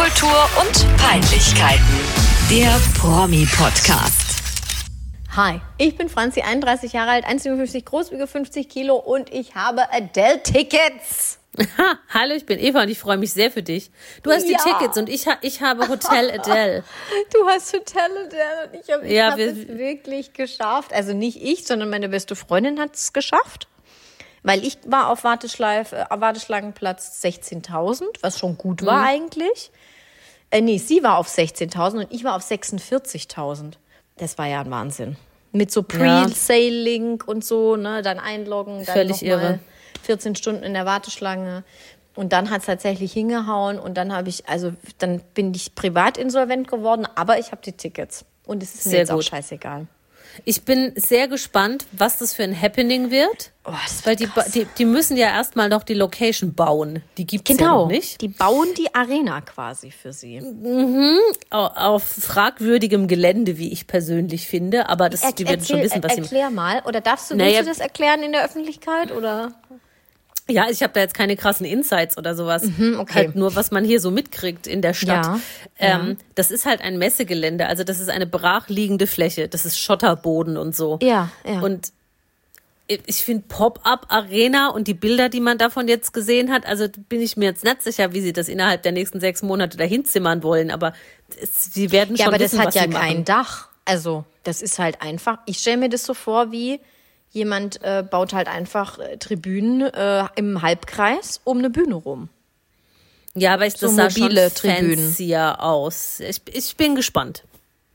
Popkultur und Peinlichkeiten. Der Promi-Podcast. Hi, ich bin Franzi, 31 Jahre alt, 1,57 groß, wiege 50 Kilo und ich habe Adele-Tickets. Ha, hallo, ich bin Eva und ich freue mich sehr für dich. Du hast Ja. die Tickets und ich, ha ich habe Hotel Adele. Du hast Hotel Adele und ich habe Ja, hab wir- es wirklich geschafft. Also nicht ich, sondern meine beste Freundin hat es geschafft. Weil ich war auf Warteschleif, äh, Warteschlangenplatz 16.000, was schon gut Mhm. war eigentlich. Äh, nee, sie war auf 16.000 und ich war auf 46.000. Das war ja ein Wahnsinn. Mit so. Pre-Sale-Link und so, ne, dann einloggen, dann Völlig irre. 14 Stunden in der Warteschlange. Und dann hat es tatsächlich hingehauen und dann habe ich, also dann bin ich privat insolvent geworden, aber ich habe die Tickets. Und es ist mir Sehr jetzt auch gut. scheißegal. Ich bin sehr gespannt, was das für ein Happening wird. Oh, das weil die, ba- die, die müssen ja erstmal noch die Location bauen. Die gibt es ja Genau, noch nicht. die bauen die Arena quasi für sie. Au- Auf fragwürdigem Gelände, wie ich persönlich finde. Aber das, die werden schon Erzähl- wissen, was sie Erklär mal, oder darfst du, Naja- du das erklären in der Öffentlichkeit, oder? Ja, ich habe da jetzt keine krassen Insights oder sowas. Mhm, okay. Halt nur, was man hier so mitkriegt in der Stadt. Ja, ähm, Das ist halt ein Messegelände. Also das ist eine brachliegende Fläche. Das ist Schotterboden und so. Ja, ja. Und ich finde Pop-up-Arena und die Bilder, die man davon jetzt gesehen hat, also bin ich mir jetzt nicht sicher, wie sie das innerhalb der nächsten sechs Monate dahin zimmern wollen. Aber es, sie werden Ja, schon aber das wissen, hat was ja kein. Dach. Also, das ist halt einfach. Ich stelle mir das so vor, wie jemand äh, baut halt einfach äh, Tribünen äh, im Halbkreis um eine Bühne rum. Ja, aber ich, das So sah mobile schon Tribünen. fancier aus. Ich, ich bin gespannt.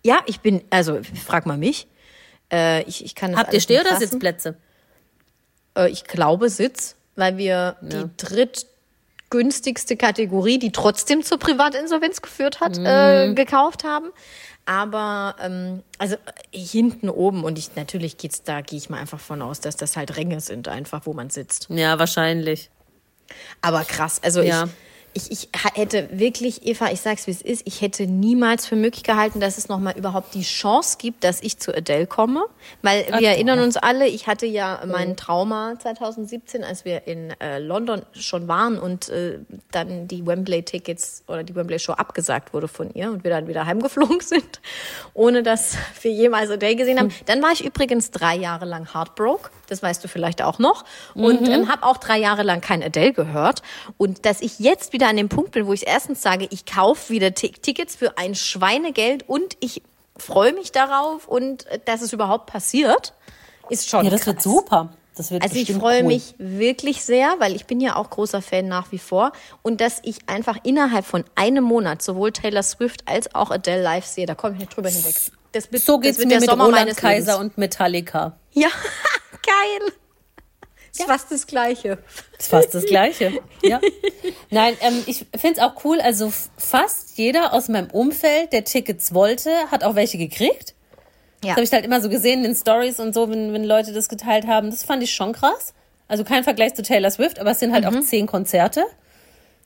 Ja, ich bin, also frag mal mich. Äh, ich, ich kann das Habt ihr Steh- oder. Sitzplätze? Äh, ich glaube Sitz, weil wir die drittgünstigste Kategorie, die trotzdem zur Privatinsolvenz geführt hat, äh, Mhm. gekauft haben. Aber ähm, also äh, hinten oben und ich natürlich geht's da gehe ich mal einfach von aus, dass das halt Ränge sind einfach, wo man sitzt. Ja, wahrscheinlich. Aber krass, also Ja. ich, ich, ich hätte wirklich, Eva, ich sag's wie es ist, ich hätte niemals für möglich gehalten, dass es nochmal überhaupt die Chance gibt, dass ich zu Adele komme. Weil wir erinnern uns alle, ich hatte ja mein Trauma 2017, als wir in äh, London schon waren und äh, dann die Wembley-Tickets oder die Wembley-Show abgesagt wurde von ihr und wir dann wieder heimgeflogen sind, ohne dass wir jemals Adele gesehen haben. Dann war ich übrigens drei Jahre lang heartbroke, das weißt du vielleicht auch noch, und ähm, habe auch drei Jahre lang kein Adele gehört. Und dass ich jetzt wieder an dem Punkt bin, wo ich erstens sage, ich kaufe wieder Ti- Tickets für ein Schweinegeld und ich freue mich darauf und äh, dass es überhaupt passiert, ist schon Ja, das wird krass. super. Das wird Also ich freue cool. mich wirklich sehr, weil ich bin ja auch großer Fan nach wie vor und dass ich einfach innerhalb von einem Monat sowohl Taylor Swift als auch Adele live sehe, da komme ich nicht drüber hinweg. Das wird, So das geht's wird mir der mit Sommer Roland Kaiser Lebens. und Metallica. Ja, geil. Ist fast das Gleiche. Ist fast das Gleiche. Ja. Nein, ähm, ich finde es auch cool. Also fast jeder aus meinem Umfeld, der Tickets wollte, hat auch welche gekriegt. Ja. Das habe ich halt immer so gesehen in den Stories und so, wenn, wenn Leute das geteilt haben. Das fand ich schon krass. Also kein Vergleich zu Taylor Swift, aber es sind halt auch zehn Konzerte.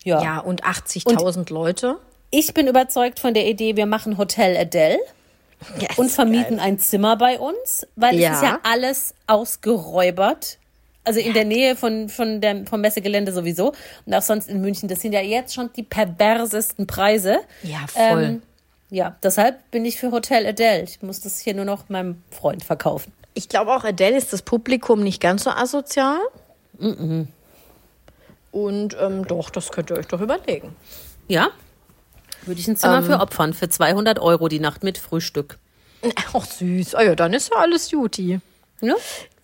Ja. Mhm. Ja, und 80.000 Leute. Ich bin überzeugt von der Idee, wir machen Hotel Adele Ja, und vermieten geil. ein Zimmer bei uns, weil Ja. es ist ja alles ausgeräubert. Also in der Nähe von, von der, vom Messegelände sowieso und auch sonst in München. Das sind ja jetzt schon die perversesten Preise. Ja, voll. Ähm, ja, deshalb bin ich für Hotel Adele. Ich muss das hier nur noch meinem Freund verkaufen. Ich glaube auch, Adele ist das Publikum nicht ganz so asozial. Und ähm, doch, das könnt ihr euch doch überlegen. Ja, würde ich ein Zimmer Ähm. für opfern, für 200 Euro die Nacht mit Frühstück. Ach süß. Ah ja, dann ist ja alles Juti. Ja?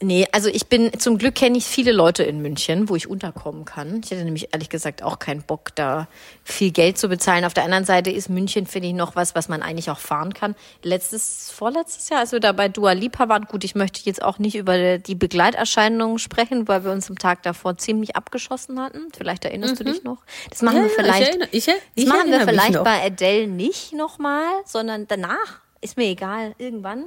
Nee, also ich bin, zum Glück kenne ich viele Leute in München, wo ich unterkommen kann. Ich hätte nämlich ehrlich gesagt auch keinen Bock, da viel Geld zu bezahlen. Auf der anderen Seite ist München, finde ich, noch was, was man eigentlich auch fahren kann. Letztes, vorletztes Jahr, als wir da bei Dua Lipa waren, gut, ich möchte jetzt auch nicht über die Begleiterscheinungen sprechen, weil wir uns am Tag davor ziemlich abgeschossen hatten. Vielleicht erinnerst du dich noch? Das machen Ja, wir vielleicht, ich erinnere- ich- das ich machen wir vielleicht bei Adele nicht nochmal, sondern danach. Ist mir egal, irgendwann.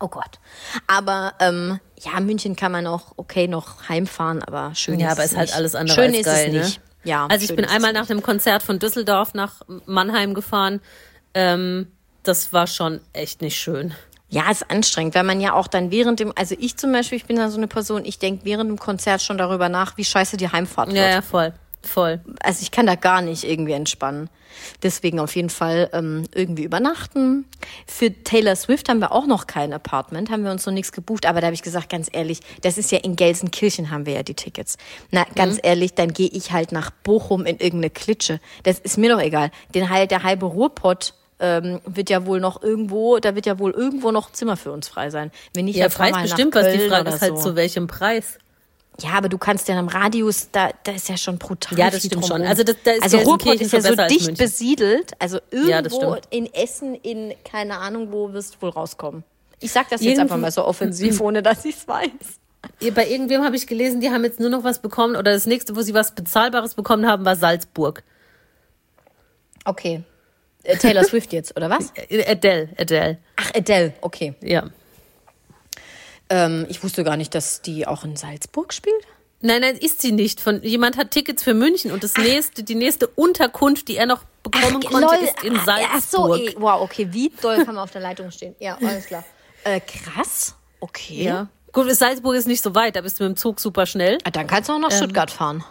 Oh Gott. Aber ähm, ja, München kann man auch okay noch heimfahren, aber schön Ja, ist aber es ist halt nicht. alles andere schön als ist geil, es ne? nicht. Ja, Also ich bin einmal nach dem Konzert von Düsseldorf nach Mannheim gefahren. Ähm, das war schon echt nicht schön. Ja, ist anstrengend, weil man ja auch dann während dem, also ich zum Beispiel, ich bin da so eine Person, ich denke während dem Konzert schon darüber nach, wie scheiße die Heimfahrt wird. Ja, ja, voll. Voll. Also ich kann da gar nicht irgendwie entspannen. Deswegen auf jeden Fall ähm, irgendwie übernachten. Für Taylor Swift haben wir auch noch kein Apartment, haben wir uns noch nichts gebucht. Aber da habe ich gesagt, ganz ehrlich, das ist ja in Gelsenkirchen haben wir ja die Tickets. Na, ganz ehrlich, dann gehe ich halt nach Bochum in irgendeine Klitsche. Das ist mir doch egal. Den halt der halbe Ruhrpott ähm, wird ja wohl noch irgendwo, da wird ja wohl irgendwo noch Zimmer für uns frei sein. Wenn nicht, Ja, Preis bestimmt, was die Frage ist halt so. zu welchem Preis. Ja, aber du kannst ja im Radius, da, da ist ja schon brutal. Ja, das stimmt schon. drumherum. Also das- da ist also Ruhrpott ist ja so dicht besiedelt. Also Ja, irgendwo stimmt. in Essen, in keine Ahnung wo, wirst du wohl rauskommen. Ich sag das jetzt einfach mal so offensiv, ohne dass ich es weiß. Bei irgendwem habe ich gelesen, die haben jetzt nur noch was bekommen oder das nächste, wo sie was Bezahlbares bekommen haben, war Salzburg. Okay. Äh, Taylor Swift jetzt, oder was? Äh, Adele, Adele. Ach, Adele, okay. Ja. Ähm, ich wusste gar nicht, dass die auch in Salzburg spielt. Nein, nein, ist sie nicht. Von, jemand hat Tickets für München und das nächste, die nächste Unterkunft, die er noch bekommen konnte, lol. ist in Salzburg. Ach so, eh, wow, okay. Wie doll kann man auf der Leitung stehen? Ja, alles klar. Äh, krass. Okay. Ja. Gut, Salzburg ist nicht so weit, da bist du mit dem Zug super schnell. Ah, Dann kannst du auch Ähm. nach Stuttgart fahren.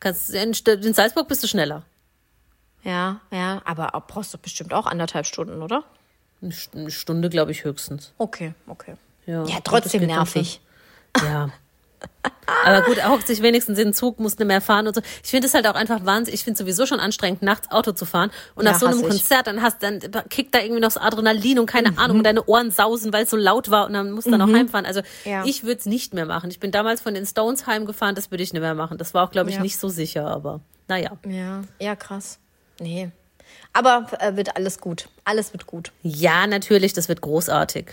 Kannst, in, in Salzburg bist du schneller. Ja, ja, aber auch- brauchst du bestimmt auch anderthalb Stunden, oder? Eine Stunde, glaube ich, höchstens. Okay, okay. Ja, Ja, trotzdem dann nervig. Ja. Aber gut, er hockt sich wenigstens in den Zug, muss nicht mehr fahren und so. Ich finde es halt auch einfach wahnsinnig. Ich finde sowieso schon anstrengend, nachts Auto zu fahren. Und Ja, nach so einem. Konzert, dann hast dann kickt da irgendwie noch das Adrenalin und keine Ahnung, Mhm. und deine Ohren sausen, weil es so laut war und dann musst du dann auch heimfahren. Also Ja. ich würde es nicht mehr machen. Ich bin damals von den Stones heimgefahren, das würde ich nicht mehr machen. Das war auch, glaube ich, Ja. nicht so sicher, aber naja. Ja, ja, krass. Nee. Aber äh, wird alles gut. Alles wird gut. Ja, natürlich, das wird großartig.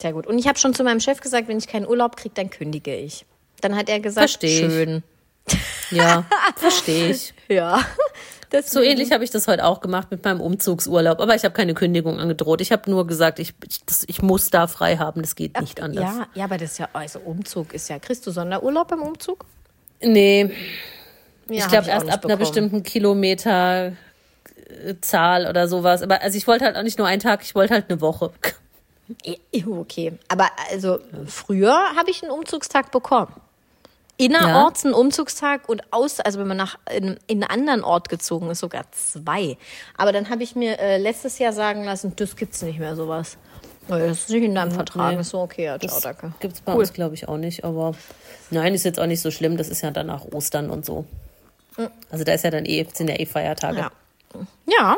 Sehr gut. Und ich habe schon zu meinem Chef gesagt, wenn ich keinen Urlaub kriege, dann kündige ich. Dann hat er gesagt, Versteh ich. schön. Ja, verstehe ich. Ja. So ähnlich habe ich das heute auch gemacht mit meinem Umzugsurlaub, aber ich habe keine Kündigung angedroht. Ich habe nur gesagt, ich, ich, das, ich muss da frei haben, das geht nicht anders. Ja, ja, aber das ist ja, also Umzug ist ja. Kriegst du Sonderurlaub beim Umzug? Nee, Ja, ich glaube erst ab einer bekommen. bestimmten Kilometerzahl oder sowas. Aber also ich wollte halt auch nicht nur einen Tag, ich wollte halt eine Woche. Eh, Okay. Aber also früher habe ich einen Umzugstag bekommen. Innerorts einen Umzugstag und aus, also wenn man nach in, in einen anderen Ort gezogen ist, sogar zwei. Aber dann habe ich mir äh, letztes Jahr sagen lassen, das gibt's nicht mehr sowas. Das ist nicht in deinem Vertrag. nee. Ist so okay, ja, ciao, danke. Gibt es bei Cool. uns, glaube ich, auch nicht. Aber nein, ist jetzt auch nicht so schlimm. Das ist ja dann nach Ostern und so. Also da ist ja dann eh, sind ja eh Feiertage. Ja. Ja.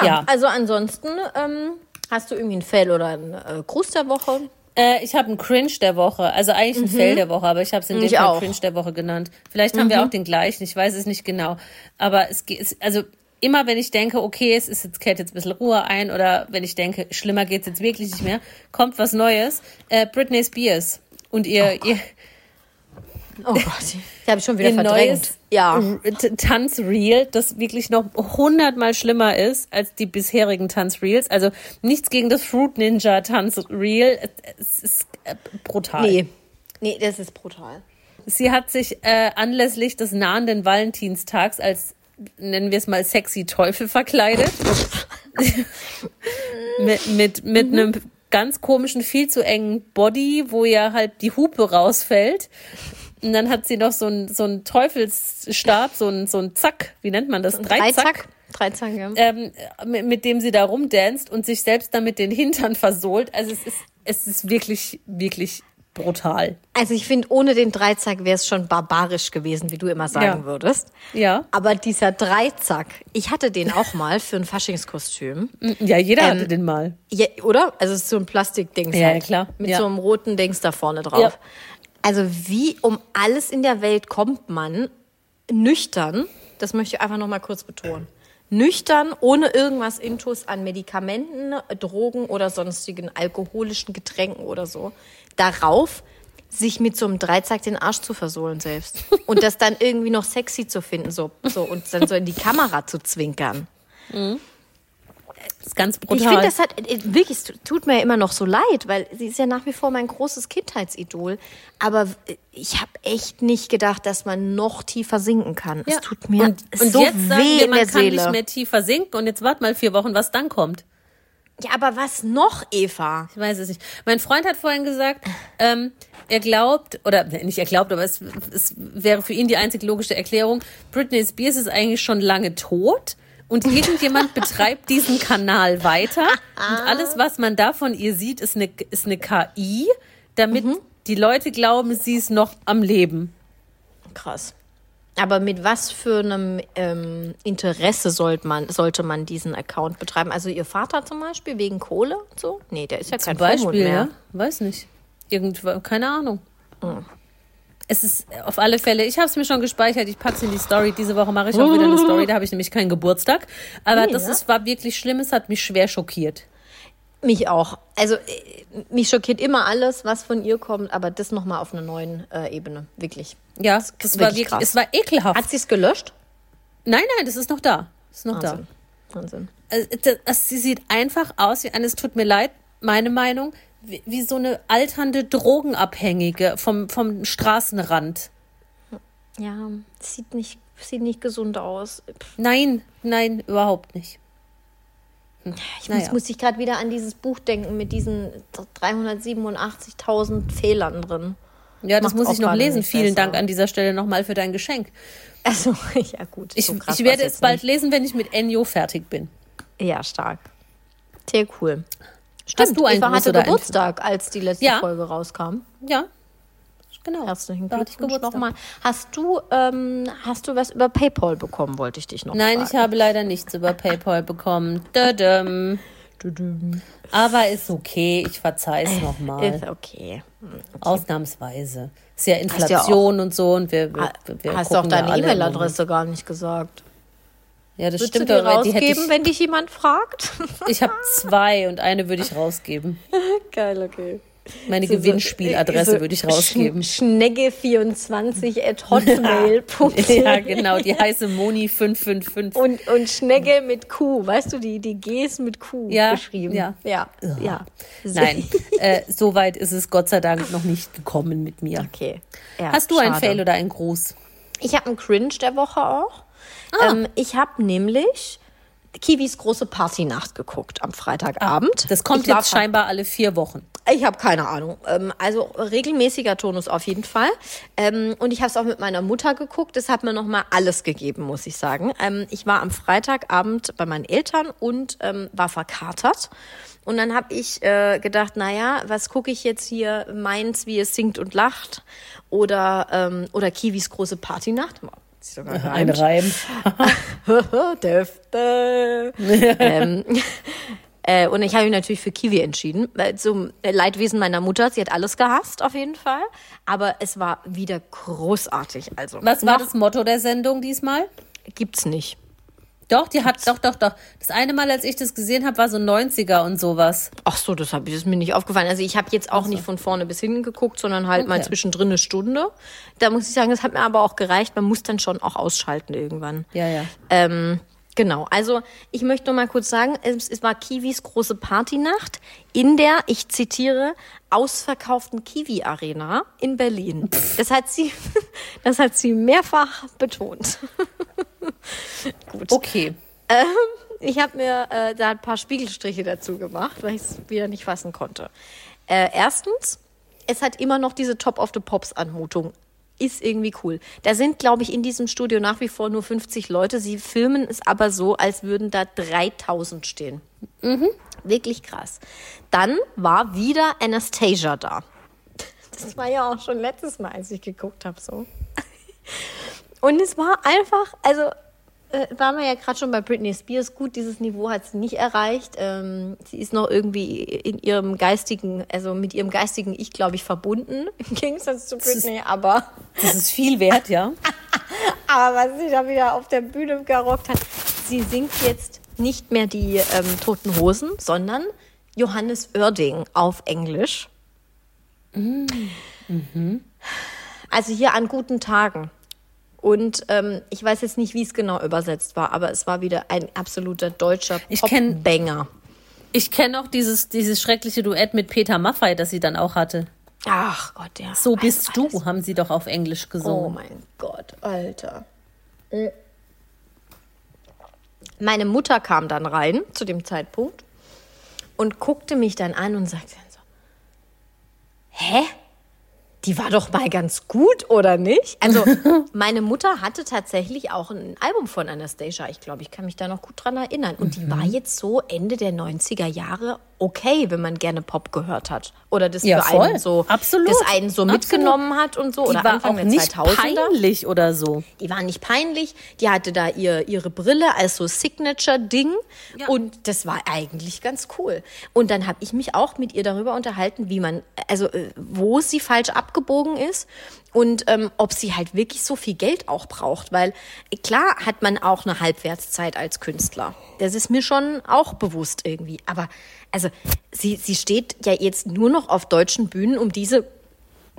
Ja, Ja. also ansonsten ähm, hast du irgendwie ein Fail oder einen äh, Gruß der Woche? Äh, ich habe einen Cringe der Woche, also eigentlich ein Fail der Woche, aber ich habe es in dem Mhm. Fall. Mhm. Cringe der Woche genannt. Vielleicht haben wir auch den gleichen, ich weiß es nicht genau. Aber es geht, also immer wenn ich denke, okay, es ist jetzt kehrt jetzt ein bisschen Ruhe ein oder wenn ich denke, schlimmer geht's jetzt wirklich nicht mehr, kommt was Neues. Äh, Britney Spears und ihr, ihr, Oh Gott, ich habe schon wieder verdrängt. neues Ja. Tanzreel, das wirklich noch hundertmal schlimmer ist als die bisherigen Tanzreels. Also nichts gegen das Fruit Ninja Tanzreel. Es ist äh, brutal. Nee. Nee, das ist brutal. Sie hat sich äh, anlässlich des nahenden Valentinstags als, nennen wir es mal, sexy Teufel verkleidet. mit mit, mit einem ganz komischen, viel zu engen Body, wo ja halt die Hupe rausfällt. Und dann hat sie noch so einen so einen Teufelsstab, so ein so Zack, wie nennt man das? Dreizack. Dreizack, ja. Ähm, mit, mit dem sie da rumdanzt und sich selbst damit den Hintern versohlt. Also es ist, es ist wirklich, wirklich brutal. Also ich finde, ohne den Dreizack wäre es schon barbarisch gewesen, wie du immer sagen Ja. würdest. Ja. Aber dieser Dreizack, ich hatte den auch mal für ein Faschingskostüm. Ja, jeder hatte den mal. Ja, oder? Also es ist so ein Plastikdings Ja, halt. ja, klar. Mit Ja. so einem roten Dings da vorne drauf. Also wie um alles in der Welt kommt man nüchtern, das möchte ich einfach noch mal kurz betonen, nüchtern, ohne irgendwas Intus an Medikamenten, Drogen oder sonstigen alkoholischen Getränken oder so, darauf sich mit so einem Dreizack den Arsch zu versohlen selbst. Und das dann irgendwie noch sexy zu finden, so, so und dann so in die Kamera zu zwinkern. Das ist ganz brutal. Ich finde, das hat äh, wirklich, tut mir ja immer noch so leid, weil sie ist ja nach wie vor mein großes Kindheitsidol. Aber äh, ich habe echt nicht gedacht, dass man noch tiefer sinken kann. Es tut mir und, und so jetzt sagen weh wir, in man der kann Seele. nicht mehr tiefer sinken und jetzt wart mal vier Wochen, was dann kommt. Ja, aber was noch, Eva? Ich weiß es nicht. Mein Freund hat vorhin gesagt, ähm, er glaubt, oder nicht er glaubt, aber es, es wäre für ihn die einzig logische Erklärung, Britney Spears ist eigentlich schon lange tot und irgendjemand betreibt diesen Kanal weiter und alles, was man da von ihr sieht, ist eine, ist eine KI, damit Mhm. die Leute glauben, sie ist noch am Leben. Krass. Aber mit was für einem ähm, Interesse sollte man, sollte man diesen Account betreiben? Also ihr Vater zum Beispiel, wegen Kohle und so? Nee, der ist ja Zum kein Vormund Beispiel, mehr. ja? Weiß nicht. Irgendwo, keine Ahnung. Hm. Es ist auf alle Fälle, ich habe es mir schon gespeichert, ich packe es in die Story. Diese Woche mache ich auch wieder eine Story, da habe ich nämlich keinen Geburtstag. Aber Nee, das ja. ist, war wirklich schlimm, es hat mich schwer schockiert. Mich auch. Also äh, mich schockiert immer alles, was von ihr kommt, aber das nochmal auf einer neuen äh, Ebene. Wirklich. Ja, ist das war wirklich krass. es war ekelhaft. Hat sie es gelöscht? nein, nein, das ist noch da. Das ist noch Wahnsinn. Wahnsinn. da. Also, das- das- Sie sieht einfach aus wie eine, es tut mir leid, meine Meinung, wie, wie so eine alternde Drogenabhängige vom, vom Straßenrand. Ja, sieht nicht, sieht nicht gesund aus. Pff, Nein, nein, überhaupt nicht. Ich Naja. muss, muss ich gerade wieder an dieses Buch denken mit diesen 387.000 Fehlern drin. Ja, das Macht's muss ich noch lesen. Vielen. Dank an dieser Stelle nochmal für dein Geschenk. Also, ja gut. Ich, so ich werde es bald nicht. lesen, wenn ich mit Ennio fertig bin. Ja, stark. Sehr cool. Hast du einen Eva hatte Geburtstag, als die letzte Ja. Folge rauskam. Ja, genau. Herzlichen Glückwunsch nochmal. Hast du, ähm, hast du was über PayPal bekommen, wollte ich dich noch Nein, fragen. ich habe leider nichts über PayPal bekommen. Dödüm. Aber ist okay, ich verzeih es nochmal. Ist okay. Ausnahmsweise. Ist ja ja Inflation und so und wir, wir, wir Hast du auch deine E-Mail-Adresse gar nicht gesagt. Ja, das Würdest stimmt, du die aber die hätte rausgeben, ich. wenn dich jemand fragt? Ich habe zwei und eine würde ich rausgeben. Geil, okay. Meine So- Gewinnspieladresse so würde ich rausgeben. Schnegge24 at hotmail.de Ja, genau, die heiße Moni 555. Und, und Schnegge mit Q, weißt du, die, die Gs mit Q Ja, geschrieben. ja. Ja, ja. Nein, äh, so weit ist es Gott sei Dank noch nicht gekommen mit mir. Okay. Ja, Hast du einen schade. Fail oder einen Gruß? Ich habe einen Cringe der Woche auch. Ah. Ähm, ich habe nämlich Kiwis große Partynacht geguckt am Freitagabend. Das kommt ich jetzt scheinbar alle vier Wochen. Ich habe keine Ahnung. Ähm, also regelmäßiger Tonus auf jeden Fall. Ähm, und ich habe es auch mit meiner Mutter geguckt. Das hat mir noch mal alles gegeben, muss ich sagen. Ähm, ich war am Freitagabend bei meinen Eltern und war verkatert. Und dann habe ich äh, gedacht, naja, was gucke ich jetzt hier? Meins, wie es singt und lacht oder oder Kiwis große Partynacht. Sogar Ein. Reim. Däfte. ähm, äh, und ich habe mich natürlich für Kiwi entschieden. weil Zum Leidwesen meiner Mutter. Sie hat alles gehasst, auf jeden Fall. Aber es war wieder großartig. Also, Was war das Motto der Sendung diesmal? Gibt's nicht. Doch, die hat, doch, doch, doch. Das eine Mal, als ich das gesehen habe, war so 90er und sowas. Ach so, das, hab ist mir nicht aufgefallen. Also ich habe jetzt auch nicht von vorne bis hinten geguckt, sondern halt mal Okay. zwischendrin eine Stunde. Da muss ich sagen, das hat mir aber auch gereicht. Man muss dann schon auch ausschalten irgendwann. Ja, ja. Ähm, genau, also ich möchte nur mal kurz sagen, es, es war Kiwis große Partynacht in der, ich zitiere, ausverkauften Kiwi-Arena in Berlin. Das hat sie, das hat sie mehrfach betont. Gut. Okay. Ich habe mir äh, da ein paar Spiegelstriche dazu gemacht, weil ich es wieder nicht fassen konnte. Äh, erstens, es hat immer noch diese Top of the Pops Anmutung. Ist irgendwie cool. Da sind, glaube ich, in diesem Studio nach wie vor nur 50 Leute. Sie filmen es aber so, als würden da 3000 stehen. Wirklich krass. Dann war wieder Anastasia da. Das war ja auch schon letztes Mal, als ich geguckt habe, so. Und es war einfach, also äh, waren wir ja gerade schon bei Britney Spears. Gut, dieses Niveau hat sie nicht erreicht. Ähm, sie ist noch irgendwie in ihrem geistigen, also mit ihrem geistigen Ich, glaube ich, verbunden, im Gegensatz zu Britney. Aber, Das ist viel wert, ja. aber was sie da wieder auf der Bühne gerockt hat, sie singt jetzt nicht mehr die ähm, Toten Hosen, sondern Johannes Oerding auf Englisch. Also hier an guten Tagen. Und ähm, ich weiß jetzt nicht, wie es genau übersetzt war, aber es war wieder ein absoluter deutscher Ich kenn- Banger. Ich kenne auch dieses, dieses schreckliche Duett mit Peter Maffay, das sie dann auch hatte. Ach Gott, ja. So bist du, alles. haben sie doch auf Englisch Oh gesungen. mein Gott, Alter. Meine Mutter kam dann rein zu dem Zeitpunkt und guckte mich dann an und sagte dann so, hä? Die war doch mal ganz gut, oder nicht? Also, meine Mutter hatte tatsächlich auch ein Album von Anastasia. Ich glaube, ich kann mich da noch gut dran erinnern. Und die war jetzt so Ende der 90er Jahre okay, wenn man gerne Pop gehört hat. Oder das Ja, für voll. einen so, Absolut. das einen so Absolut. mitgenommen hat und so. Die oder war Anfang auch nicht 2000er. peinlich oder so. Die war nicht peinlich. Die hatte da ihr, ihre Brille als so Signature-Ding. Und das war eigentlich ganz cool. Und dann habe ich mich auch mit ihr darüber unterhalten, wie man, also äh, wo sie falsch abgebogen ist und ähm, ob sie halt wirklich so viel Geld auch braucht. Weil klar hat man auch eine Halbwertszeit als Künstler. Das ist mir schon auch bewusst irgendwie. Aber also sie, sie steht ja jetzt nur noch auf deutschen Bühnen, um diese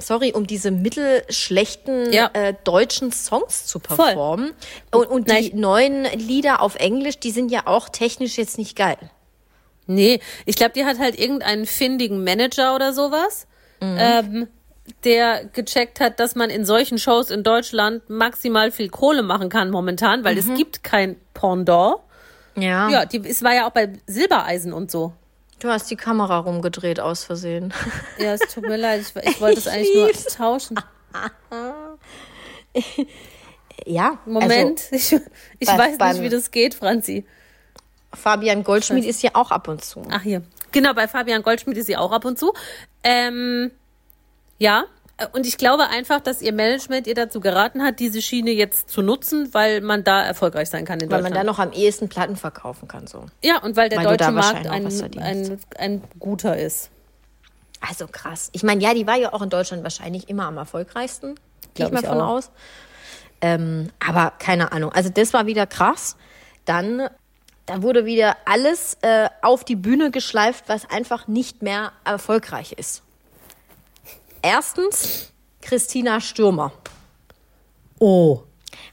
sorry, um diese mittelschlechten Ja. äh, deutschen Songs zu performen. Und, und Nein, die neuen Lieder auf Englisch, die sind ja auch technisch jetzt nicht geil. Nee, ich glaube, die hat halt irgendeinen findigen Manager oder sowas, ähm, der gecheckt hat, dass man in solchen Shows in Deutschland maximal viel Kohle machen kann momentan, weil es gibt kein Pendant. Ja. Ja, die, es war ja auch bei Silbereisen und so. Du hast die Kamera rumgedreht aus Versehen. Ja, es tut mir leid, ich, ich wollte es Ich eigentlich nur tauschen. ja. Moment, ich, ich bei- weiß nicht, wie das geht, Franzi. Also, Fabian Goldschmidt ist ja auch ab und zu. Ach hier. Genau, bei Fabian Goldschmidt ist sie auch ab und zu. Ähm, ja, und ich glaube einfach, dass ihr Management ihr dazu geraten hat, diese Schiene jetzt zu nutzen, weil man da erfolgreich sein kann in Weil man Deutschland. da noch am ehesten Platten verkaufen kann. so. ja, und weil der weil deutsche Markt ein, ein, ein guter ist. Also krass. Ich meine, ja, die war ja auch in Deutschland wahrscheinlich immer am erfolgreichsten. Gehe ich mal von auch. aus. Ähm, aber keine Ahnung. Also das war wieder krass. Dann, da wurde wieder alles äh, auf die Bühne geschleift, was einfach nicht mehr erfolgreich ist. Erstens Christina Stürmer. Oh.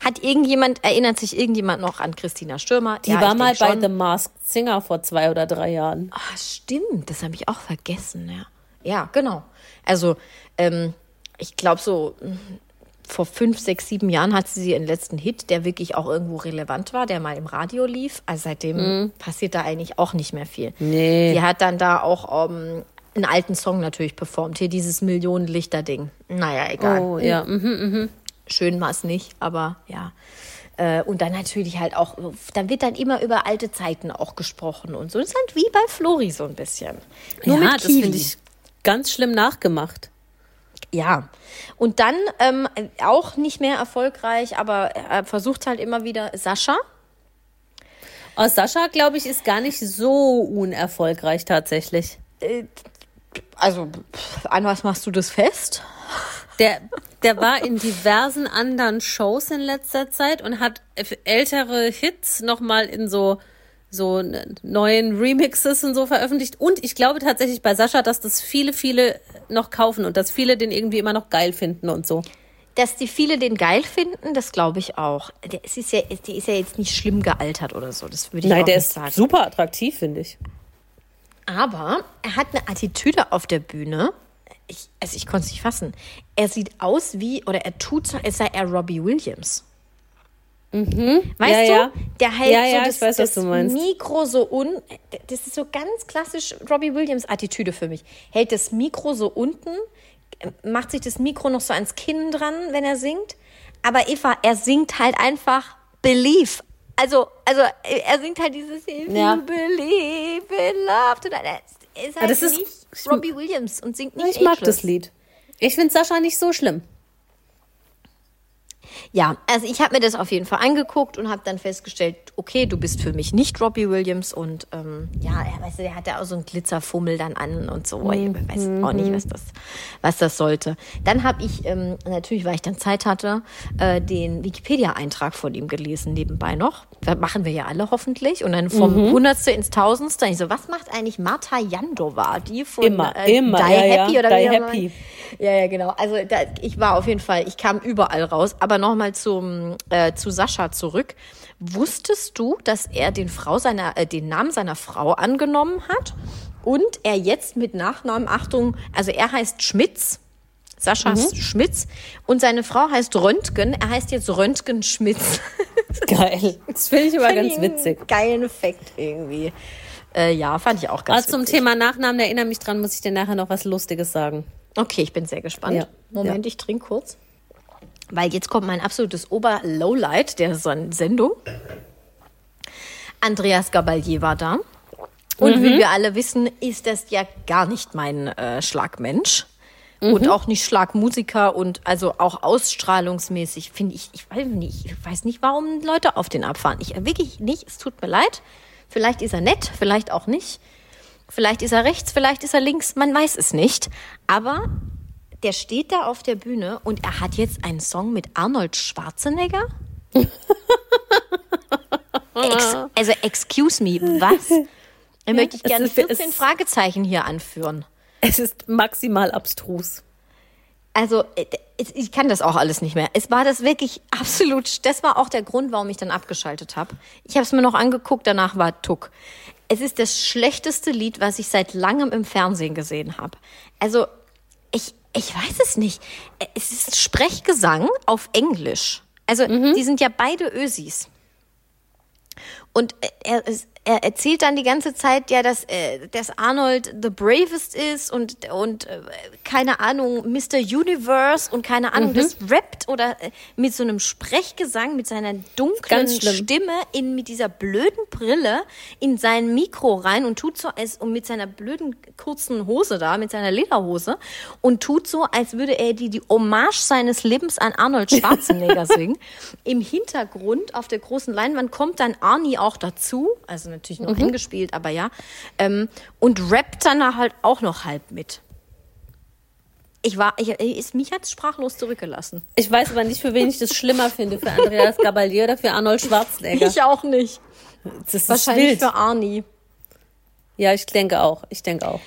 Hat irgendjemand, erinnert sich irgendjemand noch an Christina Stürmer? Die Ja, war mal bei. The Masked Singer vor zwei oder drei Jahren. Ah, stimmt, das habe ich auch vergessen, ja. Ja, genau. Also, ähm, ich glaube, so mm, vor fünf, sechs, sieben Jahren hatte sie ihren letzten Hit, der wirklich auch irgendwo relevant war, der mal im Radio lief. Also seitdem passiert da eigentlich auch nicht mehr viel. Nee. Sie hat dann da auch ähm, einen alten Song natürlich performt. Hier dieses Millionenlichter-Ding. Naja, egal. Oh, ja. Mhm. Schön war es nicht, aber ja. Äh, Und dann natürlich halt auch, dann wird dann immer über alte Zeiten auch gesprochen und so. Das ist halt wie bei Flori so ein bisschen. Nur ja, mit das Kiwi. finde ich ganz schlimm nachgemacht. Ja. Und dann ähm, auch nicht mehr erfolgreich, aber er versucht halt immer wieder Sascha. Oh, Sascha, glaube ich, ist gar nicht so unerfolgreich tatsächlich. Also, an was machst du das fest? Der, der war in diversen anderen Shows in letzter Zeit und hat ältere Hits nochmal in so, so neuen Remixes und so veröffentlicht. Und ich glaube tatsächlich bei Sascha, dass das viele, viele noch kaufen und dass viele den irgendwie immer noch geil finden und so. Dass die viele den geil finden, das glaube ich auch. Der ist, ja, der ist ja jetzt nicht schlimm gealtert oder so. Das würde ich Nein, auch der nicht ist sagen. super attraktiv, finde ich. Aber er hat eine Attitüde auf der Bühne. Ich, also ich konnte es nicht fassen. Er sieht aus wie, oder er tut so, als sei er Robbie Williams. Weißt Ja, du? ja. Der hält Ja, so das, weiß, das. Mikro so un. Das ist so ganz klassisch Robbie Williams-Attitüde für mich. Hält das Mikro so unten, macht sich das Mikro noch so ans Kinn dran, wenn er singt. Aber Eva, er singt halt einfach Believe. Also, also er singt halt dieses If Ja. you believe in love tonight. Er ist halt das ist- nicht ich- Robbie Williams und singt nicht Ich mag Ageless. das Lied. Ich finde Sascha nicht so schlimm. Ja, also ich habe mir das auf jeden Fall angeguckt und habe dann festgestellt, okay, du bist für mich nicht Robbie Williams und ähm, ja, er, weißt du, der hat ja auch so einen Glitzerfummel dann an und so. Ich weiß auch nicht, was das, was das sollte. Dann habe ich ähm, natürlich, weil ich dann Zeit hatte, äh, den Wikipedia-Eintrag von ihm gelesen nebenbei noch. Das machen wir ja alle hoffentlich. Und dann vom Hundertste ins Tausendste. Ich so, was macht eigentlich Marta Jandova, die von Immer, äh, immer, Die ja, ja, Happy oder Die Happy. Ja, ja, genau. Also da, ich war auf jeden Fall, ich kam überall raus. Aber nochmal zum äh, zu Sascha zurück. Wusstest du, dass er den Frau seiner, äh, den Namen seiner Frau angenommen hat und er jetzt mit Nachnamen, Achtung, also er heißt Schmitz, Sascha Mhm. Schmitz und seine Frau heißt Röntgen. Er heißt jetzt Röntgen Schmitz. Geil. Das finde ich aber Fand ganz witzig. Geilen Effekt irgendwie. Äh, ja, fand ich auch ganz zum witzig. Thema Nachnamen erinnere mich dran, muss ich dir nachher noch was Lustiges sagen. Okay, ich bin sehr gespannt. Ja. Moment, Ja. ich trinke kurz. Weil jetzt kommt mein absolutes Ober-Lowlight der Sendung. Andreas Gabalier war da. Und wie wir alle wissen, ist das ja gar nicht mein äh, Schlagmensch. Und auch nicht Schlagmusiker und also auch ausstrahlungsmäßig finde ich, ich weiß nicht, ich weiß nicht, warum Leute auf den abfahren. Ich wirklich nicht, es tut mir leid. Vielleicht ist er nett, vielleicht auch nicht. Vielleicht ist er rechts, vielleicht ist er links, man weiß es nicht. Aber der steht da auf der Bühne und er hat jetzt einen Song mit Arnold Schwarzenegger. Ex also, excuse me, was? Da möchte ich gerne ist- 14 es- Fragezeichen hier anführen. Es ist maximal abstrus. Also, äh, ich kann das auch alles nicht mehr. Es war das wirklich absolut, das war auch der Grund, warum ich dann abgeschaltet habe. Ich habe es mir noch angeguckt, danach war Tuck. Es ist das schlechteste Lied, was ich seit langem im Fernsehen gesehen habe. Also, ich, ich weiß es nicht. Es ist Sprechgesang auf Englisch. Also, die sind ja beide Ösis. Und er, er erzählt dann die ganze Zeit ja, dass, äh, dass Arnold the bravest ist und, und äh, keine Ahnung, Mr. Universe und keine Ahnung, das rappt oder äh, mit so einem Sprechgesang, mit seiner dunklen. Stimme in, mit dieser blöden Brille in sein Mikro rein und tut so, als und mit seiner blöden kurzen Hose da, mit seiner Lederhose und tut so, als würde er die, die Hommage seines Lebens an Arnold Schwarzenegger singen. Im Hintergrund auf der großen Leinwand kommt dann Arnie auch dazu, also natürlich noch eingespielt, aber ja, ähm, und rappt dann halt auch noch halb mit. Ich war, ich, ich, mich hat's sprachlos zurückgelassen. Ich weiß aber nicht, für wen ich das schlimmer finde, für Andreas Gabalier oder für Arnold Schwarzenegger. Ich auch nicht. Das ist Wahrscheinlich wild. für Arnie. Ja, ich denke auch. Ich denke auch.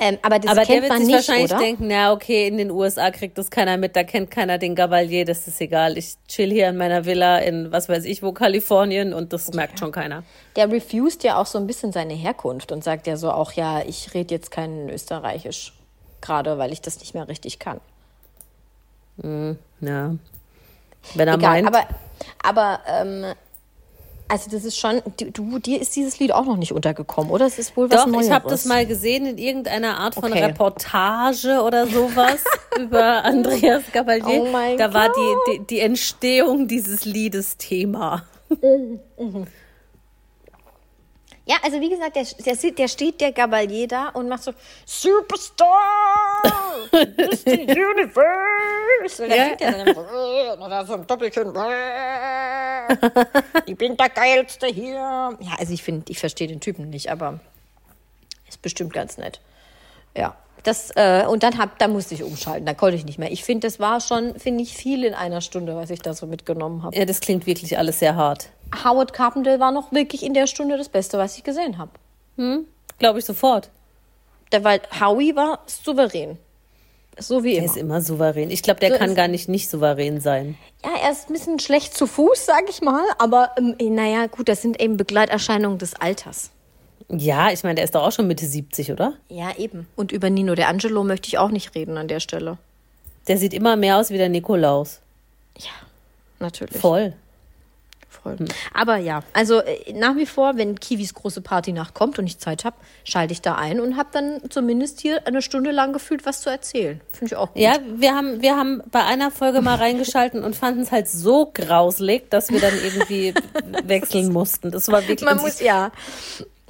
Ähm, aber das Aber der kennt wird man sich nicht, wahrscheinlich oder? denken, na okay, in den USA kriegt das keiner mit, da kennt keiner den Gabalier, das ist egal. Ich chill hier in meiner Villa in was weiß ich wo, Kalifornien und das merkt schon keiner. Der refused ja auch so ein bisschen seine Herkunft und sagt ja so auch, ja, ich rede jetzt kein Österreichisch. Gerade, weil ich das nicht mehr richtig kann. Ja. Wenn er Egal, meint. aber, aber ähm, also das ist schon, du, du, dir ist dieses Lied auch noch nicht untergekommen, oder? Es ist wohl was Doch, Neueres. ich habe das mal gesehen in irgendeiner Art von Okay. Reportage oder sowas über Andreas Gabalier. Oh mein da war die, die, die Entstehung dieses Liedes Thema. Ja, also wie gesagt, der, der, der steht der Gabalier da und macht so Superstar, Mr. Universe. Und dann Ja. singt er dann dann so ein Doppelchen. äh, Ich bin der Geilste hier. Ja, also ich finde, ich verstehe den Typen nicht, aber ist bestimmt ganz nett. Ja. Das, äh, und dann hab, da musste ich umschalten, da konnte ich nicht mehr. Ich finde, das war schon, finde ich, viel in einer Stunde, was ich da so mitgenommen habe. Ja, das klingt wirklich alles sehr hart. Howard Carpendale war noch wirklich in der Stunde das Beste, was ich gesehen habe. Glaube ich sofort. Der, weil Howie war souverän. So wie Er immer. ist immer souverän. Ich glaube, der So kann gar nicht nicht souverän sein. Ja, er ist ein bisschen schlecht zu Fuß, sag ich mal. Aber ähm, naja, gut, das sind eben Begleiterscheinungen des Alters. Ja, ich meine, der ist doch auch schon Mitte 70, oder? Ja, eben. Und über Nino De Angelo möchte ich auch nicht reden an der Stelle. Der sieht immer mehr aus wie der Nikolaus. Ja, natürlich. Voll. Voll. Aber ja, also äh, nach wie vor, wenn Kiwis große Partynacht kommt und ich Zeit habe, schalte ich da ein und habe dann zumindest hier eine Stunde lang gefühlt was zu erzählen. Finde ich auch gut. Ja, wir haben, wir haben bei einer Folge mal reingeschalten und fanden es halt so grauselig, dass wir dann irgendwie wechseln mussten. Das war wirklich. Man muss ich, ja.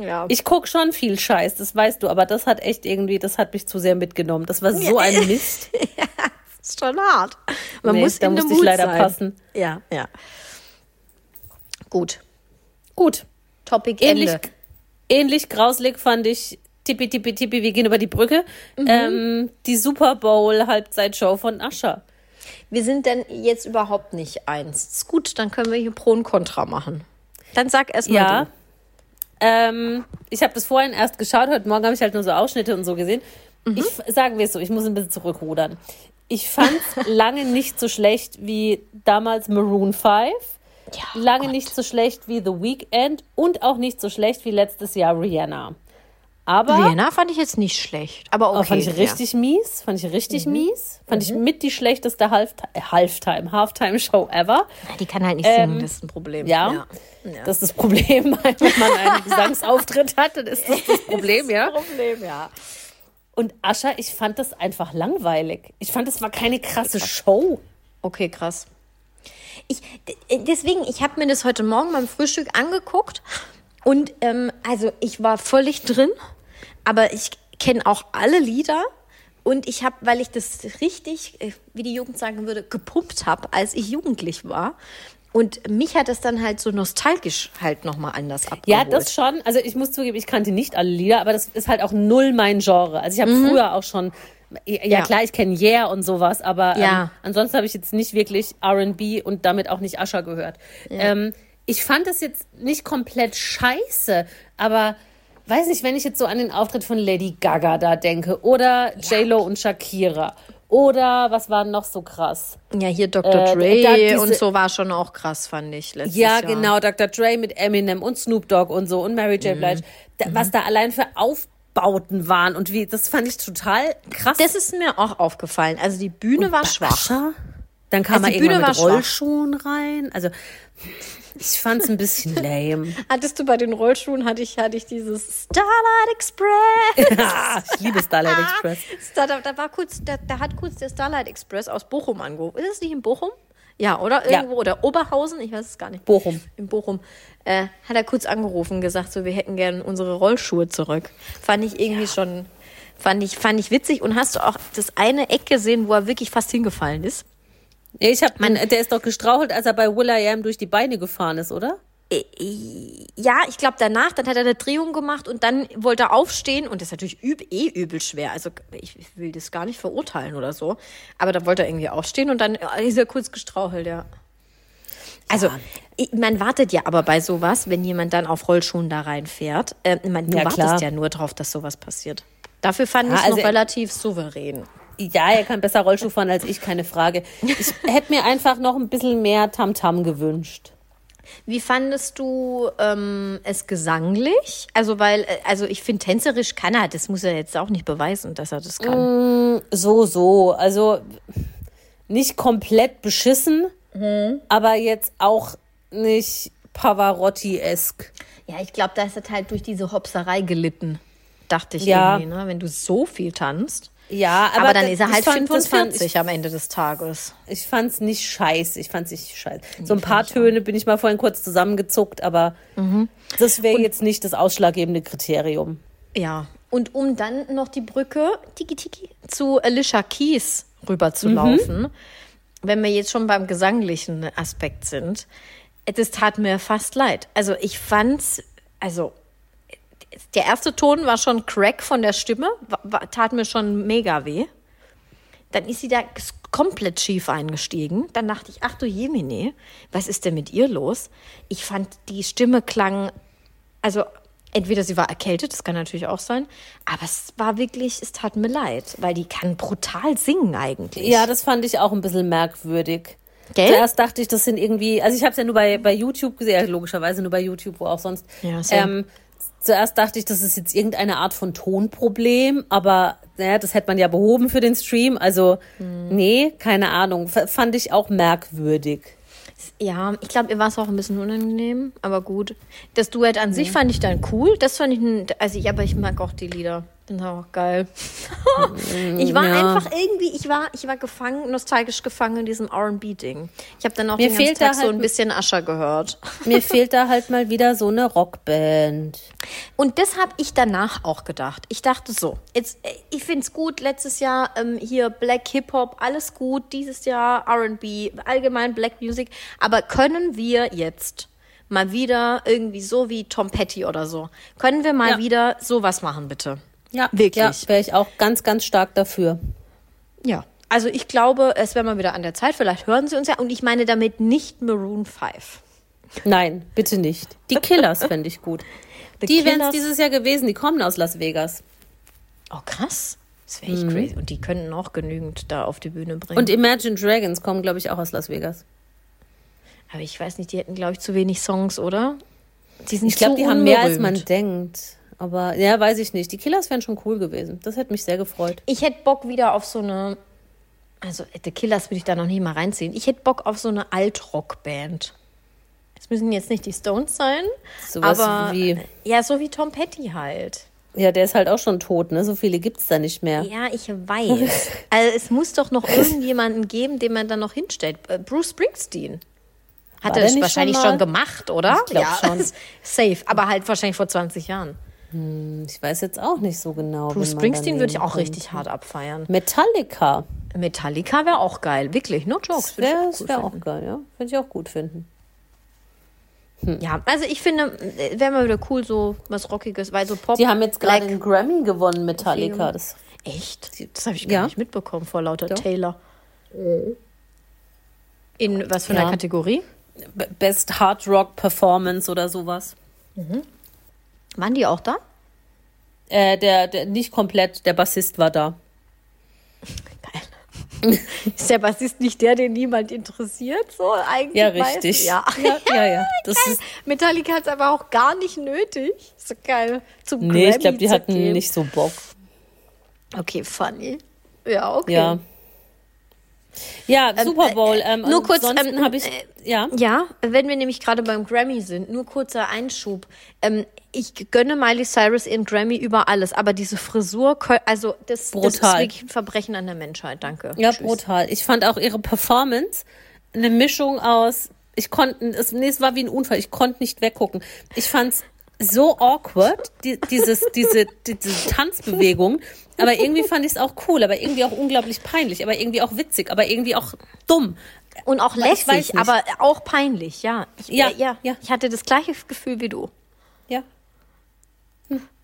Ja. ich guck schon viel Scheiß, das weißt du, aber das hat echt irgendwie, das hat mich zu sehr mitgenommen. Das war so ein Mist. Das ist schon hart. Man Nee, muss da in musste ich leider sein. passen. Ja, ja. Gut. Gut. Topic Ähnlich, Ende. ähnlich grauselig fand ich Tippi Tippi Tippi, wir gehen über die Brücke. Mhm. Ähm, die Super Bowl Halbzeitshow von Ascher. Wir sind denn jetzt überhaupt nicht eins. Ist gut, dann können wir hier Pro und Contra machen. Dann sag erst mal Ja. Ähm, ich habe das vorhin erst geschaut, heute Morgen habe ich halt nur so Ausschnitte und so gesehen. Mhm. Ich sagen wir es so, ich muss ein bisschen zurückrudern. Ich fand lange nicht so schlecht wie damals Maroon 5. Ja, lange Gott. nicht so schlecht wie The Weeknd und auch nicht so schlecht wie letztes Jahr Rihanna. Aber Vienna fand ich jetzt nicht schlecht. Aber okay. Oh, fand ich richtig mies. Fand ich richtig mies. Fand ich mit die schlechteste Halftime, äh, Halftime, Halftime-Show ever. Ja. Die kann halt nicht singen, das ist ein Problem. Ähm, Ja. ja. Das ist das Problem, wenn man einen Gesangsauftritt hat, dann ist das das Problem, ja. Problem, ja. Und Ascha, ich fand das einfach langweilig. Ich fand, das war keine krasse Show. Okay, krass. Ich, deswegen, ich habe mir das heute Morgen beim Frühstück angeguckt und ähm, also ich war völlig drin, aber ich kenne auch alle Lieder und ich habe, weil ich das richtig, äh, wie die Jugend sagen würde, gepumpt habe, als ich jugendlich war. Und mich hat es dann halt so nostalgisch halt nochmal anders abgeholt. Ja, das schon. Also ich muss zugeben, ich kannte nicht alle Lieder, aber das ist halt auch null mein Genre. Also ich habe früher auch schon, ja, Ja. klar, ich kenne Yeah und sowas, aber Ja. ähm, ansonsten habe ich jetzt nicht wirklich R&B und damit auch nicht Ascher gehört. Ähm, ich fand es jetzt nicht komplett scheiße, aber weiß nicht, wenn ich jetzt so an den Auftritt von Lady Gaga da denke oder J-Lo und Shakira oder was war noch so krass? Ja, hier Dr. Äh, Dre da diese- und so war schon auch krass, fand ich. Letztes Ja, Jahr. genau, Dr. Dre mit Eminem und Snoop Dogg und so und Mary Mhm. J. Blige. Da, Was da allein für Aufbauten waren und wie, das fand ich total krass. Das ist mir auch aufgefallen. Also die Bühne war schwach. Dann kam Also die Bühne irgendwann mit war schwach. Rollschuhen rein. Also ich fand's ein bisschen lame. Hattest du bei den Rollschuhen, hatte ich, hatte ich dieses Starlight Express. Ah, ich liebe Starlight Express. Da, da, da war kurz, da, da hat kurz der Starlight Express aus Bochum angerufen. Ist es nicht in Bochum? Ja, oder? Ja. Irgendwo. Oder Oberhausen, ich weiß es gar nicht. Bochum. In Bochum. Äh, hat er kurz angerufen, gesagt, so, wir hätten gern unsere Rollschuhe zurück. Fand ich irgendwie schon, fand ich, fand ich witzig. Und hast du auch das eine Eck gesehen, wo er wirklich fast hingefallen ist? Ja, ich hab, man, der ist doch gestrauchelt, als er bei Will.i.am durch die Beine gefahren ist, oder? Ja, ich glaube danach, dann hat er eine Drehung gemacht und dann wollte er aufstehen und das ist natürlich üb, eh übel schwer. Also ich will das gar nicht verurteilen oder so. Aber da wollte er irgendwie aufstehen und dann äh, ist er kurz gestrauchelt, ja. Also, ich- man wartet ja aber bei sowas, wenn jemand dann auf Rollschuhen da reinfährt. Äh, man, du Ja, wartest klar. ja nur drauf, dass sowas passiert. Dafür fand Ja, ich also- noch relativ souverän. Ja, er kann besser Rollschuh fahren als ich, keine Frage. Ich hätte mir einfach noch ein bisschen mehr Tamtam gewünscht. Wie fandest du ähm, es gesanglich? Also, weil, äh, also ich finde, tänzerisch kann er, das muss er jetzt auch nicht beweisen, dass er das kann. So, so. Also nicht komplett beschissen, aber jetzt auch nicht Pavarotti-esk. Ja, ich glaube, da ist es halt durch diese Hopserei gelitten, dachte ich Ja. irgendwie, ne? wenn du so viel tanzt. Ja, aber, Aber, dann ist er halt fand- das fand 45 am Ende des Tages. Ich, fand's nicht scheiße. Ich fand's nicht scheiße. So ein paar Töne bin ich mal vorhin kurz zusammengezuckt, aber das wäre jetzt nicht das ausschlaggebende Kriterium. Ja. Und um dann noch die Brücke tiki, tiki, zu Alicia Keys rüberzulaufen, wenn wir jetzt schon beim gesanglichen Aspekt sind, das tat mir fast leid. Also ich fand's, also der erste Ton war schon Crack von der Stimme, tat mir schon mega weh. Dann ist sie da komplett schief eingestiegen. Dann dachte ich, ach du Jemine, was ist denn mit ihr los? Ich fand, die Stimme klang, also entweder sie war erkältet, das kann natürlich auch sein, aber es war wirklich, es tat mir leid, weil die kann brutal singen eigentlich. Ja, das fand ich auch ein bisschen merkwürdig. Gell? Zuerst dachte ich, das sind irgendwie, also ich habe es ja nur bei, bei YouTube gesehen, logischerweise nur bei YouTube, wo auch sonst. Ja, same. ähm, zuerst dachte ich, das ist jetzt irgendeine Art von Tonproblem, aber naja, das hätte man ja behoben für den Stream. Also, Hm. nee, keine Ahnung. F fand ich auch merkwürdig. Ja, ich glaube, ihr war es auch ein bisschen unangenehm, aber gut. Das Duett an sich fand ich dann cool. Das fand ich, also ich, aber ich mag auch die Lieder. Sind auch geil. ich war ja. einfach irgendwie, ich war, ich war gefangen, nostalgisch gefangen in diesem R&B-Ding. Ich habe dann auch Mir den ganzen fehlt da Tag so halt ein bisschen Ascher gehört. Mir fehlt da halt mal wieder so eine Rockband. Und das habe ich danach auch gedacht. Ich dachte so, jetzt, ich finde es gut, letztes Jahr ähm, hier Black Hip-Hop, alles gut, dieses Jahr RB, allgemein Black Music, aber können wir jetzt mal wieder irgendwie so wie Tom Petty oder so, können wir mal Ja. wieder sowas machen, bitte? Ja, Wirklich. Ja, wäre ich auch ganz, ganz stark dafür. Ja. Also ich glaube, es wäre mal wieder an der Zeit, vielleicht hören Sie uns ja, und ich meine damit nicht Maroon 5. Nein, bitte nicht. Die Killers fände ich gut. The die wären es dieses Jahr gewesen. Die kommen aus Las Vegas. Oh, krass. Das wäre echt crazy. Und die könnten auch genügend da auf die Bühne bringen. Und Imagine Dragons kommen, glaube ich, auch aus Las Vegas. Aber ich weiß nicht, die hätten, glaube ich, zu wenig Songs, oder? Die sind Ich glaube, die haben mehr, als man unberühmt. denkt. Aber ja, weiß ich nicht. Die Killers wären schon cool gewesen. Das hätte mich sehr gefreut. Ich hätte Bock wieder auf so eine. Also, The Killers würde ich da noch nicht mal reinziehen. Ich hätte Bock auf so eine Alt-Rock-Band. Es müssen jetzt nicht die Stones sein, Sowas aber wie- ja, so wie Tom Petty halt. Ja, der ist halt auch schon tot, ne? So viele gibt's da nicht mehr. Ja, ich weiß. also es muss doch noch irgendjemanden geben, den man dann noch hinstellt. Äh, Bruce Springsteen. Hat er das wahrscheinlich schon schon, gemacht, oder? Ich ja, schon. Safe, aber halt wahrscheinlich vor 20 Jahren. Ich weiß jetzt auch nicht so genau. Bruce Springsteen würde ich auch richtig hart abfeiern. Metallica. Metallica wäre auch geil, wirklich, no jokes. Das wäre wär auch geil, ja. Würde ich auch gut finden. Ja, also ich finde, wäre mal wieder cool, so was Rockiges, weil so Pop. Die haben jetzt gerade einen Grammy gewonnen, Metallica. Das, Echt? Das habe ich gar Ja. nicht mitbekommen vor lauter Doch. Taylor. In was für Ja. einer Kategorie? Best Hard Rock Performance oder sowas. Waren die auch da? Äh, der, der, nicht komplett, der Bassist war da. Geil. Ist der Bassist nicht der, den niemand interessiert? So eigentlich. Ja, richtig. Ja. ja, ja. ja. Das ist, Metallica hat es aber auch gar nicht nötig. So geil. Zum nee, Grammy ich glaube, die hatten gehen. nicht so Bock. Okay, funny. Ja, okay. Ja. Ja, Super Bowl. Ähm, nur kurz, ähm, habe ich, ja. Ja, wenn wir nämlich gerade beim Grammy sind, nur kurzer Einschub. Ähm, ich gönne Miley Cyrus ihren Grammy über alles, aber diese Frisur, also das, das ist Brutal. wirklich ein Verbrechen an der Menschheit. Danke. Ja, Tschüss. brutal. Ich fand auch ihre Performance eine Mischung aus, ich konnte, es, nee, es war wie ein Unfall, ich konnte nicht weggucken. Ich fand's so awkward, die, dieses, diese, die, diese Tanzbewegung, aber irgendwie fand ich es auch cool, aber irgendwie auch unglaublich peinlich, aber irgendwie auch witzig, aber irgendwie auch dumm. Und auch lässig, aber auch peinlich, ja. Ich, Ja, äh, ja. ja. Ich hatte das gleiche Gefühl wie du. Ja.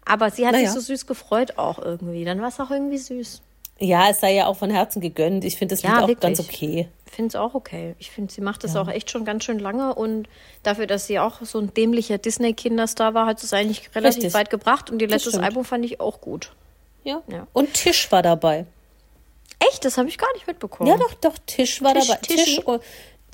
Aber sie hat Naja. sich so süß gefreut auch irgendwie. Dann war es auch irgendwie süß. Ja, es sei ja auch von Herzen gegönnt. Ich finde das Ja, Lied auch wirklich. ganz okay. Ich finde es auch okay. Ich finde, sie macht das auch echt schon ganz schön lange und dafür, dass sie auch so ein dämlicher Disney-Kinderstar war, hat sie es eigentlich relativ Richtig. weit gebracht und ihr letztes. Album fand ich auch gut. Ja. Ja. Und Tisch war dabei. Echt? Das habe ich gar nicht mitbekommen. Ja, doch, doch, Tisch war Tisch- dabei. Tisch, oh,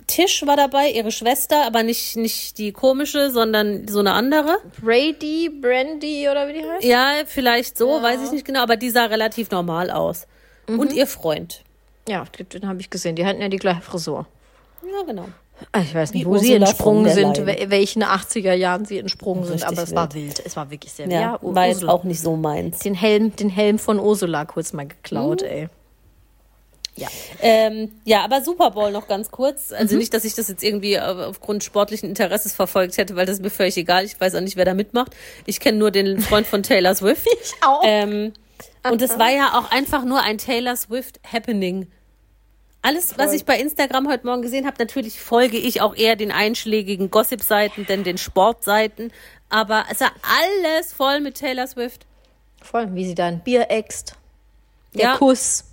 Tisch war dabei, ihre Schwester, aber nicht, nicht die komische, sondern so eine andere. Brady, Brandy oder wie die heißt? Ja, vielleicht so, weiß ich nicht genau, aber die sah relativ normal aus. Mhm. Und ihr Freund. Ja, den, habe ich gesehen. Die hatten ja die gleiche Frisur. Ja, genau. Ah, Ich weiß nicht, Wie wo sie Ursula entsprungen von der sind, Leyen. welchen 80er Jahren sie entsprungen sind, Richtig aber es war wild. Es war wirklich sehr Ja, ja, Ur- war jetzt auch nicht so meins. Den Helm, den Helm von Ursula kurz mal geklaut, Mhm. ey. Ja. Ähm, ja, aber Super Bowl noch ganz kurz. Also Mhm. nicht, dass ich das jetzt irgendwie aufgrund sportlichen Interesses verfolgt hätte, weil das ist mir völlig egal. Ich weiß auch nicht, wer da mitmacht. Ich kenne nur den Freund von Taylor Swift. Ich auch. Ähm, und es war ja auch einfach nur ein Taylor Swift Happening. Alles, was ich bei Instagram heute Morgen gesehen habe, natürlich folge ich auch eher den einschlägigen Gossip-Seiten, denn den Sportseiten. Aber es war alles voll mit Taylor Swift. Voll, wie sie da ein Bier äxt. Der Ja. Kuss.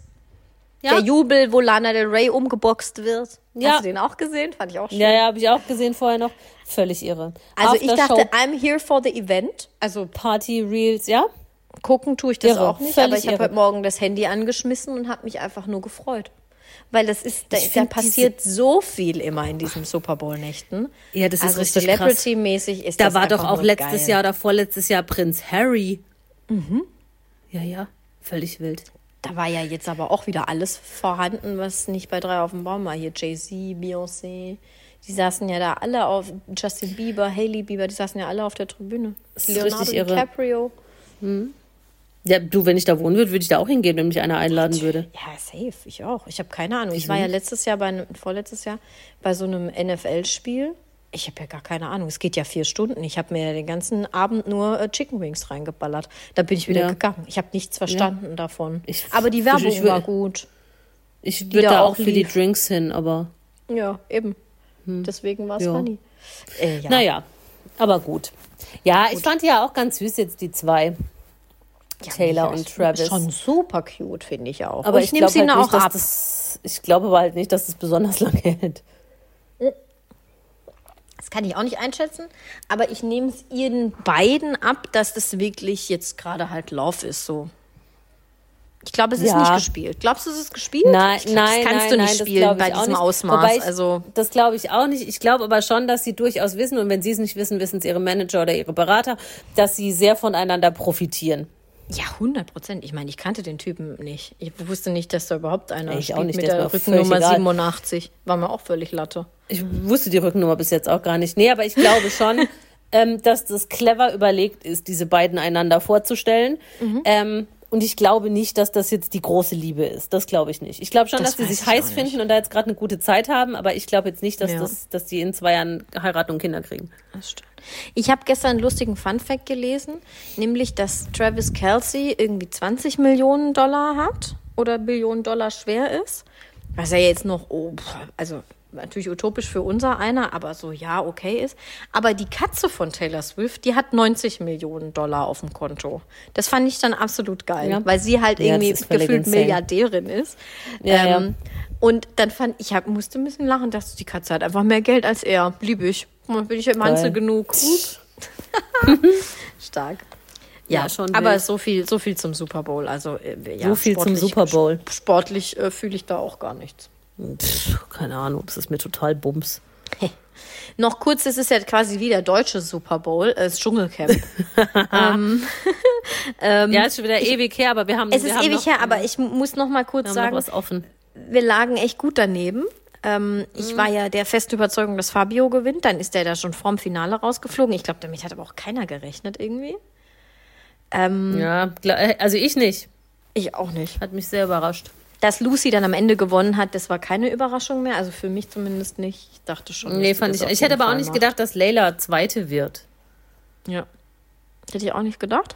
Ja. Der Jubel, wo Lana Del Rey umgeboxt wird. Ja. Hast du den auch gesehen? Fand ich auch schön. Ja, ja, habe ich auch gesehen vorher noch. Völlig irre. Also ich Aftershow, dachte, I'm here for the event. Also Party Reels, ja? gucken tue ich das Irre, auch nicht, völlig aber ich habe heute Morgen das Handy angeschmissen und habe mich einfach nur gefreut. Weil das ist, da, da passiert so viel immer in diesen Super Bowl-Nächten. Ja, das ist also richtig Celebrity-mäßig ist Da das war doch auch letztes geil. Jahr oder vorletztes Jahr Prinz Harry. Mhm. Ja, ja, völlig wild. Da war ja jetzt aber auch wieder alles vorhanden, was nicht bei drei auf dem Baum war. Hier Jay-Z, Beyoncé. Die saßen ja da alle auf, Justin Bieber, Hailey Bieber, die saßen ja alle auf der Tribüne. Das ist Leonardo richtig irre. DiCaprio. Ja, du, wenn ich da wohnen würde, würde ich da auch hingehen, wenn mich einer einladen würde. Ja, safe, ich auch. Ich habe keine Ahnung. Ich war ja letztes Jahr bei einem, vorletztes Jahr bei so einem NFL-Spiel. Ich habe ja gar keine Ahnung. Es geht ja vier Stunden. Ich habe mir den ganzen Abend nur äh, Chicken Wings reingeballert. Da bin ich wieder Ja. gegangen. Ich habe nichts verstanden davon. Ich- aber die Werbung ich will- war gut. Ich würde da auch auch für die lief. Drinks hin, aber Ja, eben. Deswegen war es Ja. funny. Äh, ja. naja, aber gut. Ja, ich fand die ja auch ganz süß jetzt, die zwei. Taylor und Travis. Schon super cute, finde ich auch. Aber Und ich, nehme glaube sie halt auch nicht, dass ab. das, ich glaube aber halt nicht, dass es besonders lange hält. Das kann ich auch nicht einschätzen, aber ich nehme es ihnen beiden ab, dass das wirklich jetzt gerade halt Love ist so. Ich glaube, es ist Ja. nicht gespielt. Glaubst du, es ist gespielt? Nein, ich glaub, nein, das kannst nein, du nein, nicht das spielen bei ich auch diesem nicht. Ausmaß. Wobei ich, also das glaube ich auch nicht. Ich glaube aber schon, dass sie durchaus wissen und wenn sie es nicht wissen, wissen es ihre Manager oder ihre Berater, dass sie sehr voneinander profitieren. Ja, 100 Prozent. Ich meine, ich kannte den Typen nicht. Ich wusste nicht, dass da überhaupt einer Ich auch nicht, mit der der Rückennummer egal. 87. War mir auch völlig Latte. Ich wusste die Rückennummer bis jetzt auch gar nicht. Nee, aber ich glaube schon, ähm, dass das clever überlegt ist, diese beiden einander vorzustellen. Mhm. Ähm, und ich glaube nicht, dass das jetzt die große Liebe ist. Das glaube ich nicht. Ich glaube schon, Das dass sie sich ich heiß finden und da jetzt gerade eine gute Zeit haben, aber ich glaube jetzt nicht, dass, Ja. das, dass die in zwei Jahren heiraten und Kinder kriegen. Das stimmt. Ich habe gestern einen lustigen Funfact gelesen, nämlich, dass Travis Kelsey irgendwie 20 Millionen Dollar hat oder Billionen Dollar schwer ist. Was ja jetzt noch, oh, also natürlich utopisch für unser einer, aber so ja, okay ist. Aber die Katze von Taylor Swift, die hat 90 Millionen Dollar auf dem Konto. Das fand ich dann absolut geil, Ja. weil sie halt Ja, irgendwie gefühlt insane. Milliardärin ist. Ja, ähm, Und dann fand ich, hab, musste ein bisschen lachen, dass die Katze hat einfach mehr Geld als er. Lieb ich. Dann bin ich im Einzel genug. Stark. Ja, Ja, schon aber wild. so viel, so viel zum Super Bowl. Also, äh, ja, So viel zum sportlich- Super Bowl. Sportlich äh, fühle ich da auch gar nichts. Pff, keine Ahnung, das ist mir total Bums. Noch kurz, es ist ja quasi wie der deutsche Super Bowl, äh, das Dschungelcamp. ja, ist schon wieder ewig her, aber wir haben, Ähm, es wir ist haben ewig noch, her, aber ich muss noch mal kurz sagen, was offen. wir lagen echt gut daneben. Ähm, ich Mhm. war ja der festen Überzeugung, dass Fabio gewinnt. Dann ist der da schon vorm Finale rausgeflogen. Ich glaube, damit hat aber auch keiner gerechnet irgendwie. Ähm. Ja, äh, also ich nicht. Ich auch nicht. Hat mich sehr überrascht. Dass Lucy dann am Ende gewonnen hat, das war keine Überraschung mehr. Also für mich zumindest nicht. Ich dachte schon. Nee, fand ich. Ich hätte aber auch nicht macht. gedacht, dass Layla Zweite wird. Ja. Hätte ich auch nicht gedacht.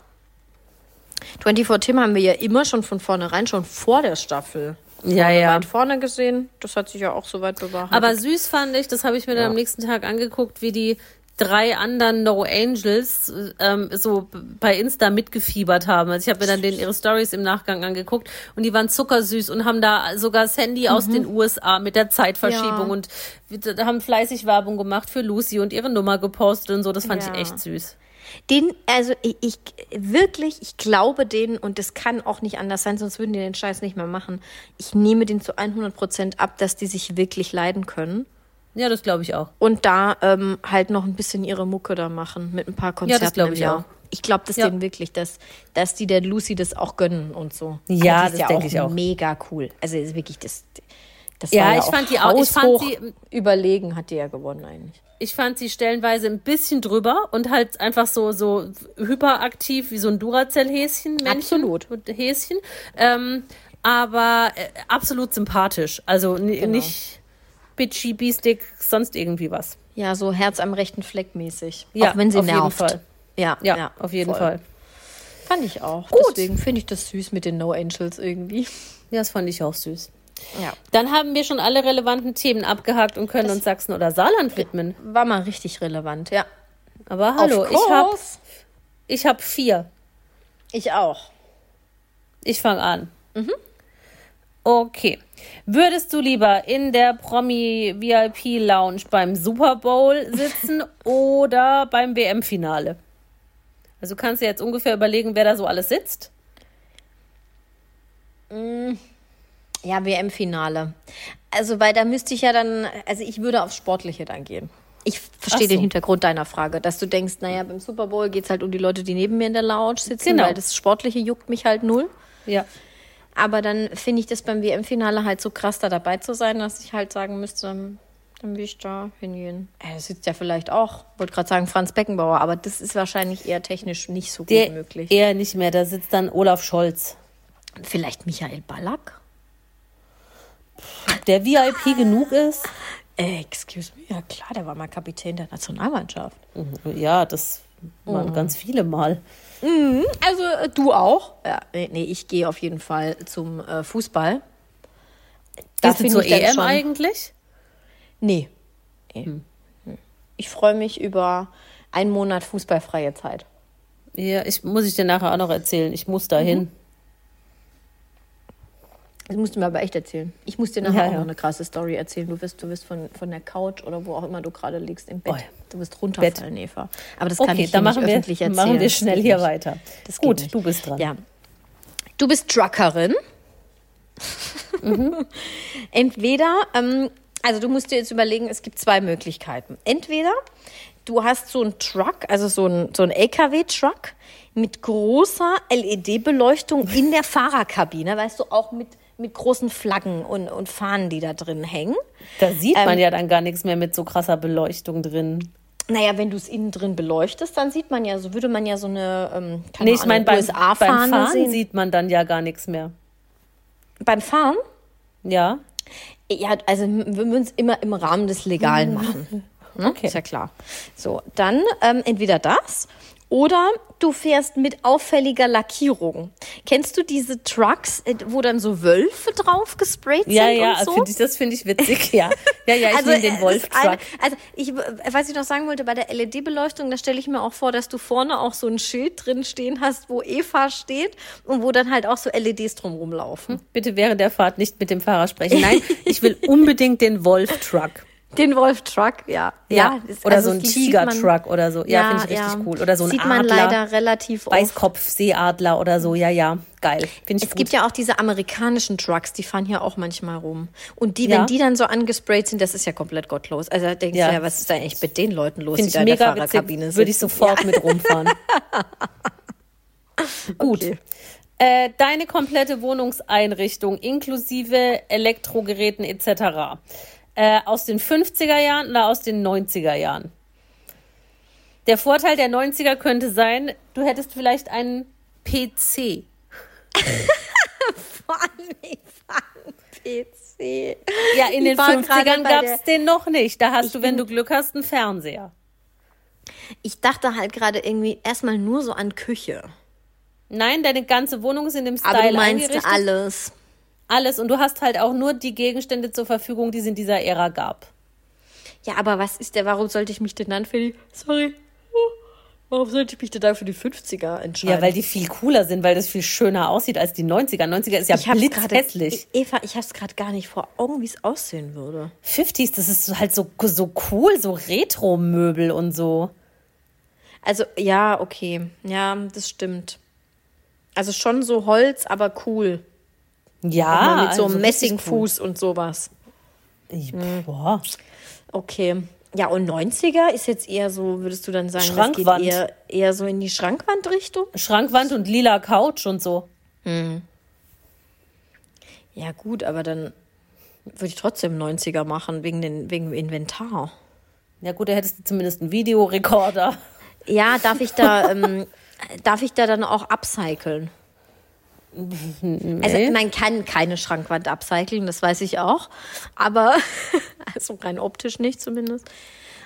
24 Tim haben wir ja immer schon von vornherein, schon vor der Staffel. Ja, vorne ja. Weit vorne gesehen. Das hat sich ja auch so weit bewahrheitet. Aber süß fand ich, das habe ich mir dann Ja. am nächsten Tag angeguckt, wie die drei anderen No Angels ähm, so bei Insta mitgefiebert haben. Also ich habe mir dann den ihre Stories im Nachgang angeguckt und die waren zuckersüß und haben da sogar Sandy aus den USA mit der Zeitverschiebung Mhm. Ja. und haben fleißig Werbung gemacht für Lucy und ihre Nummer gepostet und so. Das fand Ja. ich echt süß. Den, also ich, ich wirklich, ich glaube denen und das kann auch nicht anders sein, sonst würden die den Scheiß nicht mehr machen. Ich nehme den zu 100 Prozent ab, dass die sich wirklich leiden können Ja, das glaube ich auch. und da ähm, halt noch ein bisschen ihre Mucke da machen mit ein paar Konzerten glaub im ich Jahr. auch. Ich glaube das Ja. denen wirklich, dass, dass die der Lucy das auch gönnen und so. Ja, das denk ich auch. Mega cool. Also ist wirklich das. Das Ja, war ja ich auch fand die auch- ich fand sie- überlegen, hat die ja gewonnen eigentlich. Ich fand sie stellenweise ein bisschen drüber und halt einfach so, so hyperaktiv wie so ein Duracell-Häschen, Männchen. Absolut. Häschen. Ähm, aber äh, absolut sympathisch. Also Genau. nicht bitchy, biestig, sonst irgendwie was. Ja, so Herz am rechten Fleck mäßig. Ja, auch wenn sie auf jeden nervt. Fall. Ja, Ja, auf jeden voll. Fall. Fand ich auch. Gut. Deswegen finde ich das süß mit den No Angels irgendwie. Ja, das fand ich auch süß. Ja. Dann haben wir schon alle relevanten Themen abgehakt und können uns Sachsen oder Saarland widmen. War mal richtig relevant, ja. Aber hallo, ich habe ich hab vier. Ich auch. Ich fange an. Okay. Würdest du lieber in der Promi VIP Lounge beim Super Bowl sitzen oder beim WM Finale? Also kannst du jetzt ungefähr überlegen, wer da so alles sitzt? Ja, WM-Finale. Also, weil da müsste ich ja dann, also ich würde aufs Sportliche dann gehen. Ich verstehe so. den Hintergrund deiner Frage, dass du denkst, naja, beim Super Bowl geht es halt um die Leute, die neben mir in der Lounge sitzen, Genau. weil das Sportliche juckt mich halt null. Ja. Aber dann finde ich das beim WM-Finale halt so krass, da dabei zu sein, dass ich halt sagen müsste, dann will ich da hingehen. Äh, Das sitzt ja vielleicht auch, wollte gerade sagen Franz Beckenbauer, aber das ist wahrscheinlich eher technisch nicht so gut Der möglich. eher nicht mehr, da sitzt dann Olaf Scholz. Vielleicht Michael Ballack? Der VIP genug ist? Äh, excuse me, ja klar, der war mal Kapitän der Nationalmannschaft. Ja, das waren ganz viele Mal. Also äh, du auch? Ja, nee, nee, ich gehe auf jeden Fall zum äh, Fußball. Da Gehst du zur EM schon- eigentlich? Nee. nee. Hm. Ich freue mich über einen Monat fußballfreie Zeit. Ja, ich muss ich dir nachher auch noch erzählen. Ich muss dahin. Das musst du mir aber echt erzählen. Ich muss dir nachher Ja, auch ja. noch eine krasse Story erzählen. Du wirst, du wirst von, von der Couch oder wo auch immer du gerade liegst im Bett. Oh ja. Du wirst runterfallen, Eva. Aber das kann Okay, ich dann nicht wir, öffentlich erzählen. machen wir schnell hier nicht. weiter. Das Gut, nicht. du bist dran. Ja. Du bist Truckerin. Mhm. Entweder, ähm, also du musst dir jetzt überlegen, es gibt zwei Möglichkeiten. Entweder du hast so einen Truck, also so einen, so einen LKW-Truck mit großer LED-Beleuchtung in der Fahrerkabine, weißt du, auch mit, mit großen Flaggen und, und Fahnen, die da drin hängen. Da sieht man ähm, ja dann gar nichts mehr mit so krasser Beleuchtung drin. Naja, wenn du es innen drin beleuchtest, dann sieht man ja, so würde man ja so eine, ähm, nee, ich meine, beim, beim Fahren sehen. sieht man dann ja gar nichts mehr. Beim Fahren? Ja. Ja, also wir würden es immer im Rahmen des Legalen machen. Ne? Okay. Ist ja klar. So, dann ähm, entweder das oder du fährst mit auffälliger Lackierung. Kennst du diese Trucks, äh, wo dann so Wölfe drauf gesprayt sind? Ja, ja, so? find ich, das finde ich witzig, ja. Ja, ja, ich also, nehme den Wolf-Truck. Also ich, was ich noch sagen wollte, bei der LED-Beleuchtung, da stelle ich mir auch vor, dass du vorne auch so ein Schild drin stehen hast, wo Eva steht und wo dann halt auch so LEDs drumherum laufen. Bitte während der Fahrt nicht mit dem Fahrer sprechen. Nein, ich will unbedingt den Wolf-Truck. Den Wolf-Truck, ja. Ja, ja oder also so ein Tiger-Truck oder so. Ja, ja finde ich richtig ja. cool. Oder so ein sieht Adler. man leider relativ oft. Weißkopf-Seeadler oder so. Ja, ja, geil. Finde ich Es gut. gibt ja auch diese amerikanischen Trucks, die fahren hier auch manchmal rum. Und die, wenn die dann so angesprayt sind, das ist ja komplett gottlos. Also da denkst du ja, was ist da eigentlich mit den Leuten los, Find die da in der Fahrerkabine sind? Würde ich sofort mit rumfahren. gut. Okay. Äh, deine komplette Wohnungseinrichtung inklusive Elektrogeräten etc äh, aus den 50er Jahren oder aus den 90er Jahren? Der Vorteil der 90er könnte sein, du hättest vielleicht einen PC. Vor allem PC. Ja, in den 50ern gab es den noch nicht. Da hast du, wenn du Glück hast, einen Fernseher. Ich dachte halt gerade irgendwie erstmal nur so an Küche. Nein, deine ganze Wohnung ist in dem Style Aber du meinst alles alles und du hast halt auch nur die Gegenstände zur Verfügung, die es in dieser Ära gab. Ja, aber was ist der, warum sollte ich mich denn dann für die, sorry, warum sollte ich mich denn dann für die 50er entscheiden? Ja, weil die viel cooler sind, weil das viel schöner aussieht als die 90er. 90er ist ja blitzhässlich. Eva, ich hab's gerade gar nicht vor Augen, wie es aussehen würde. 50s, das ist halt so, so cool, so Retro-Möbel und so. Also, ja, okay. Ja, das stimmt. Also schon so Holz, aber cool. Ja. Mit so einem also Messingfuß und sowas. Ich, hm. boah. Okay. Ja, und 90er ist jetzt eher so, würdest du dann sagen, Schrankwand. das geht eher, eher so in die Schrankwandrichtung? Schrankwand und lila Couch und so. Hm. Ja, gut, aber dann würde ich trotzdem 90er machen, wegen, den, wegen dem Inventar. Ja, gut, da hättest du zumindest einen Videorekorder. Ja, darf ich da, ähm, darf ich da dann auch upcyclen? Nee. Also man kann keine Schrankwand upcyclen, das weiß ich auch. Aber, also rein optisch nicht zumindest.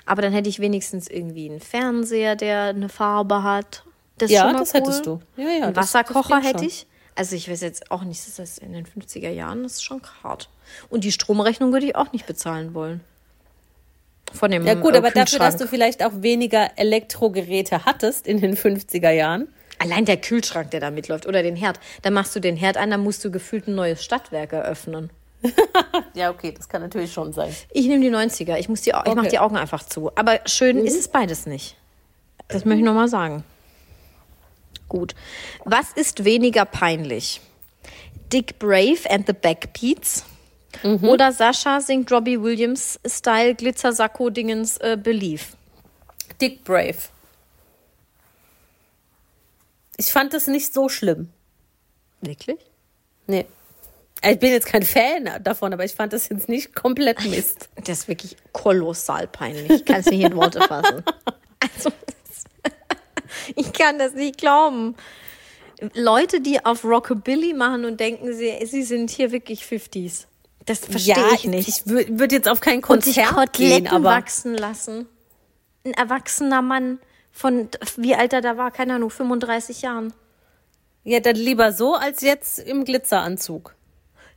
Aber dann hätte ich wenigstens irgendwie einen Fernseher, der eine Farbe hat. Das ja, das cool. hättest du. Ja, ja, einen Wasserkocher das hätte ich. Also ich weiß jetzt auch nicht, das ist in den 50er Jahren, das ist schon hart. Und die Stromrechnung würde ich auch nicht bezahlen wollen. Von dem Ja gut, äh, aber dafür, dass du vielleicht auch weniger Elektrogeräte hattest in den 50er Jahren, Allein der Kühlschrank, der da mitläuft oder den Herd. Da machst du den Herd an, dann musst du gefühlt ein neues Stadtwerk eröffnen. ja, okay, das kann natürlich schon sein. Ich nehme die 90er. Ich, muss die, okay. ich mache die Augen einfach zu. Aber schön mhm. ist es beides nicht. Das möchte ich nochmal sagen. Gut. Was ist weniger peinlich? Dick Brave and the Backbeats? Mhm. Oder Sascha singt Robbie Williams Style Glitzer Sakko Dingens äh, Belief? Dick Brave. Ich fand das nicht so schlimm. Wirklich? Nee. Ich bin jetzt kein Fan davon, aber ich fand das jetzt nicht komplett Mist. Das ist wirklich kolossal peinlich. Ich kann es nicht in Worte fassen. Also, ich kann das nicht glauben. Leute, die auf Rockabilly machen und denken, sie, sie sind hier wirklich 50s. Das verstehe ja, ich nicht. Ich würde jetzt auf kein Konzert und sich gehen, aber wachsen lassen. Ein erwachsener Mann von wie alt er da war, keine Ahnung, 35 Jahren. Ja, dann lieber so als jetzt im Glitzeranzug.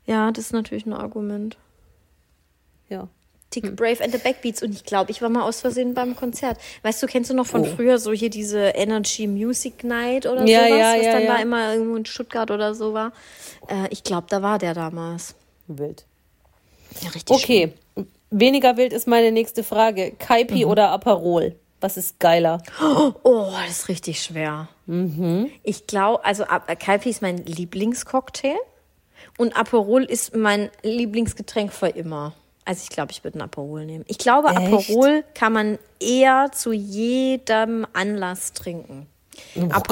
Ja, das ist natürlich ein Argument. Ja. Tick hm. Brave and the Backbeats und ich glaube, ich war mal aus Versehen beim Konzert. Weißt du, kennst du noch von oh. früher so hier diese Energy Music Night oder ja, sowas, ja, was ja, dann ja. da immer irgendwo in Stuttgart oder so war? Äh, ich glaube, da war der damals. Wild. Ja, richtig. Okay, schön. weniger wild ist meine nächste Frage. Kaipi mhm. oder Aperol? Was ist geiler? Oh, das ist richtig schwer. Ich glaube, also Ap- Kaipi ist mein Lieblingscocktail und Aperol ist mein Lieblingsgetränk für immer. Also ich glaube, ich würde ein Aperol nehmen. Ich glaube, Echt? Aperol kann man eher zu jedem Anlass trinken.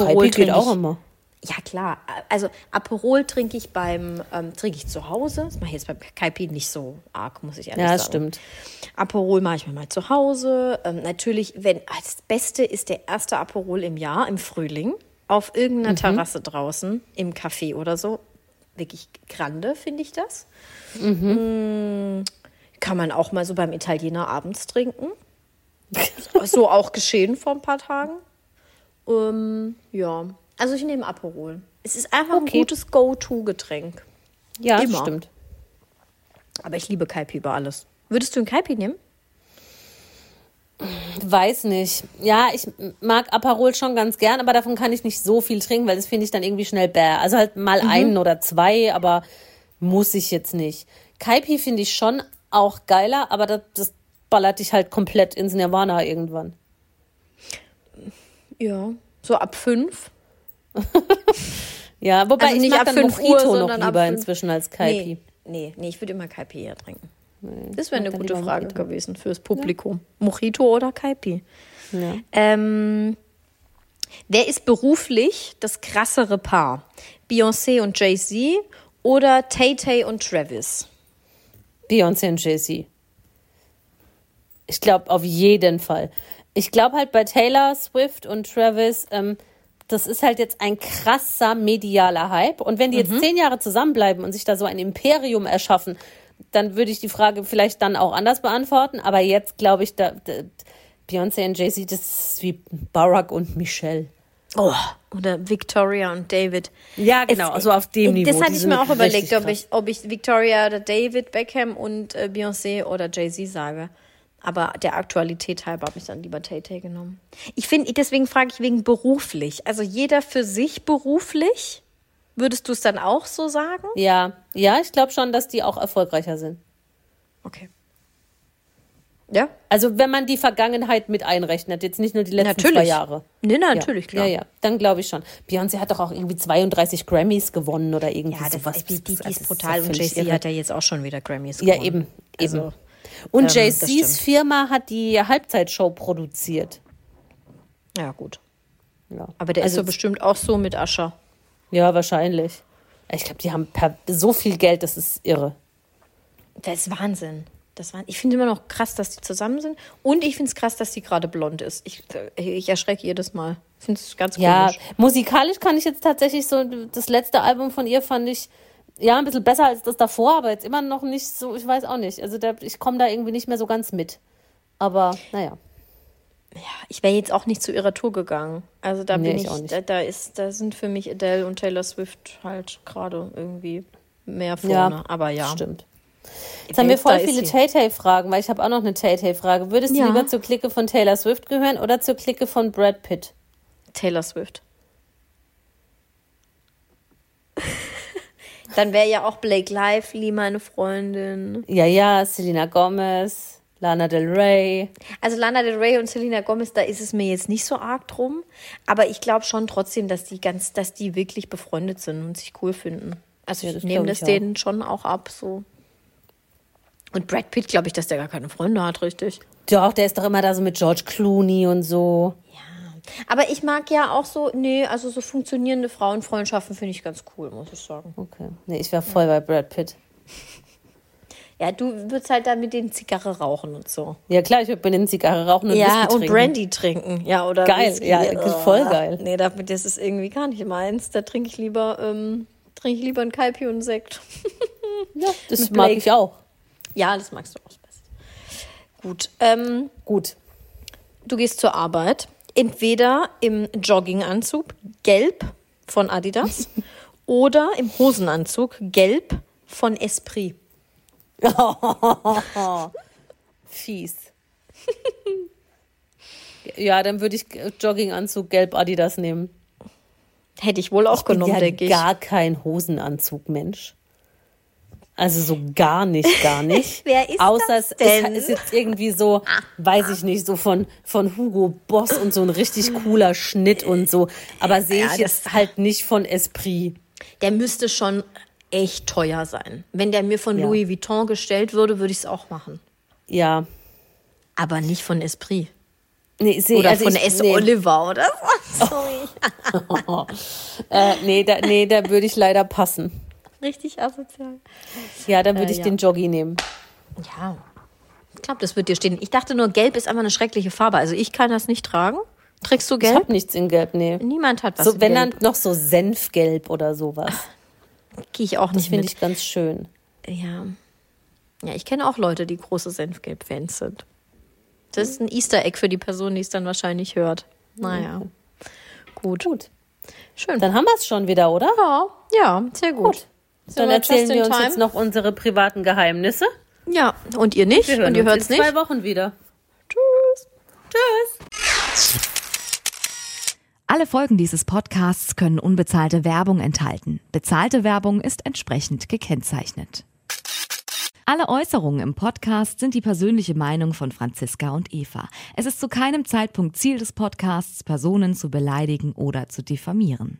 Kaipi geht trinke auch immer. Ja, klar. Also Aperol trinke ich beim ähm, trinke ich zu Hause. Das mache ich jetzt beim Kaipi nicht so arg, muss ich ehrlich Ja, sagen. das stimmt. Aperol mache ich mir mal zu Hause. Ähm, natürlich, wenn das Beste ist der erste Aperol im Jahr, im Frühling, auf irgendeiner Terrasse draußen, im Café oder so. Wirklich grande, finde ich das. Mm, Kann man auch mal so beim Italiener abends trinken. so auch geschehen vor ein paar Tagen. Ähm, ja, also ich nehme Aperol. Es ist einfach Okay. ein gutes Go-To-Getränk. Ja, das Immer. stimmt. Aber ich liebe Kaipi über alles. Würdest du einen Kaipi nehmen? Weiß nicht. Ja, ich mag Aperol schon ganz gern, aber davon kann ich nicht so viel trinken, weil das finde ich dann irgendwie schnell bäh. Also halt mal einen oder zwei, aber muss ich jetzt nicht. Kaipi finde ich schon auch geiler, aber das, das ballert dich halt komplett ins Nirvana irgendwann. Ja. So ab fünf? Ja, wobei Also ich nicht mag ab dann 5 Uhr, noch sondern lieber inzwischen als Kaipi. Nee, nee, nee ich würde immer Kaipi eher trinken. das wäre eine gute Frage Mojito. gewesen fürs Publikum. Mojito oder Kaipi? Ja. Ähm, wer ist beruflich das krassere Paar? Beyoncé und Jay-Z oder Tay-Tay und Travis? Beyoncé und Jay-Z. Ich glaube auf jeden Fall. Ich glaube halt bei Taylor Swift und Travis, ähm, das ist halt jetzt ein krasser medialer Hype. Und wenn die jetzt zehn Jahre zusammenbleiben und sich da so ein Imperium erschaffen, dann würde ich die Frage vielleicht dann auch anders beantworten. Aber jetzt glaube ich, da, da, Beyoncé und Jay-Z, das ist wie Barack und Michelle. Oh, oder Victoria und David. Ja, genau, also auf dem Niveau. Das hatte ich mir auch überlegt, ob ich, ob ich Victoria oder David Beckham und äh, Beyoncé oder Jay-Z sage. Aber der Aktualität halber habe ich dann lieber Tay-Tay genommen. Ich finde, deswegen frage ich wegen beruflich. Also jeder für sich beruflich? Würdest du es dann auch so sagen? Ja, ja, ich glaube schon, dass die auch erfolgreicher sind. Okay. Ja? Also wenn man die Vergangenheit mit einrechnet, jetzt nicht nur die letzten Natürlich. zwei Jahre. Nee, natürlich, ja. klar. Ja, ja, dann glaube ich schon. Beyoncé hat doch auch irgendwie 32 Grammys gewonnen oder irgendwie Ja, das, sowas. die, die, die Also, ist brutal. ja Und Jay-Z irre. hat ja jetzt auch schon wieder Grammys Ja, gewonnen. eben, eben. Also, Und ähm, stimmt. Firma hat die Halbzeitshow produziert. ja, gut. Ja. Aber der also, ist so bestimmt auch so mit Ascher. Ja, wahrscheinlich. Ich glaube, die haben per, so viel Geld, das ist irre. Das ist Wahnsinn. Das war, ich finde immer noch krass, dass die zusammen sind. Und ich finde es krass, dass die gerade blond ist. Ich, äh, ich erschrecke jedes Mal. Ich finde es ganz Ja, komisch. musikalisch kann ich jetzt tatsächlich so, das letzte Album von ihr fand ich ja ein bisschen besser als das davor, aber jetzt immer noch nicht so, ich weiß auch nicht. Also da, ich komme da irgendwie nicht mehr so ganz mit. Aber naja. Ich wäre jetzt auch nicht zu ihrer Tour gegangen. Also da Nee, bin ich ich, auch nicht. da, da ist, da sind für mich Adele und Taylor Swift halt gerade irgendwie mehr Ja, vorne. Aber ja. Stimmt. Jetzt haben wir voll viele. Tay-Tay-Fragen, weil ich habe auch noch eine Tay-Tay-Frage. Würdest Ja. du lieber zur Clique von Taylor Swift gehören oder zur Clique von Brad Pitt? Taylor Swift. Dann wäre ja auch Blake Lively meine Freundin. Ja, ja, Selena Gomez, Lana Del Rey. Also Lana Del Rey und Selena Gomez, da ist es mir jetzt nicht so arg drum. Aber ich glaube schon trotzdem, dass die ganz, dass die wirklich befreundet sind und sich cool finden. Also Ja, ich nehme das ich auch. denen schon auch ab. So. Und Brad Pitt, glaube ich, dass der gar keine Freunde hat, richtig. Doch, der ist doch immer da so mit George Clooney und so. Aber ich mag ja auch so, nee, also so funktionierende Frauenfreundschaften finde ich ganz cool, muss ich sagen. Okay. Nee, ich wäre voll bei Brad Pitt. Ja, du würdest halt da mit den Zigarre rauchen und so. Ja, klar, ich würde mir den Zigarre rauchen und Ja, Whisky und trinken. Brandy trinken. Ja, oder Geil, Whisky. ja, voll Oh, geil. Nee, damit, das ist irgendwie gar nicht meins. Da trinke ich lieber, ähm, trinke ich lieber einen Kaipi und einen Sekt. Ja, das Mit mag Blake. ich auch. Ja, das magst du auch best. Gut. Ähm, Gut. du gehst zur Arbeit. Entweder im Jogginganzug, gelb von Adidas, oder im Hosenanzug, gelb von Esprit. Fies. ja, dann würde ich Jogginganzug gelb Adidas nehmen. Hätte ich wohl auch bin genommen, denke ich. gar kein Hosenanzug, Mensch. Also so gar nicht, gar nicht. Wer ist Außer das es denn? ist, ist jetzt irgendwie so, weiß ich nicht, so von, von Hugo Boss und so ein richtig cooler Schnitt und so. Aber sehe Ja, ich das- jetzt halt nicht von Esprit. Der müsste schon echt teuer sein. Wenn der mir von Ja. Louis Vuitton gestellt würde, würde ich es auch machen. Ja. Aber nicht von Esprit. Nee, seh, Oder also von ich, S. nee. Oliver oder so. Sorry. Äh, nee, da, nee, da würde ich leider passen. Richtig asozial. Ja, dann würde Äh, ich ja. den Joggi nehmen. Ja. Ich glaube, das wird dir stehen. Ich dachte nur, gelb ist einfach eine schreckliche Farbe. Also ich kann das nicht tragen. Trägst du Ich gelb? habe nichts in Gelb, nee. Niemand hat was So, in wenn gelb. dann noch so Senfgelb oder sowas. Gehe ich auch Das nicht finde mit. ich ganz schön. Ja. Ja, ich kenne auch Leute, die große Senfgelb-Fans sind. Das ist ein Easter Egg für die Person, die es dann wahrscheinlich hört. Naja. Gut. Gut. Schön. Dann haben wir es schon wieder, oder? ja, ja, sehr gut. Sind Dann erzählen in wir uns time? jetzt noch unsere privaten Geheimnisse. Ja, und ihr nicht? Und ihr hört in es nicht? zwei Wochen wieder. Tschüss. Tschüss. Alle Folgen dieses Podcasts können unbezahlte Werbung enthalten. Bezahlte Werbung ist entsprechend gekennzeichnet. Alle Äußerungen im Podcast sind die persönliche Meinung von Franziska und Eva. Es ist zu keinem Zeitpunkt Ziel des Podcasts, Personen zu beleidigen oder zu diffamieren.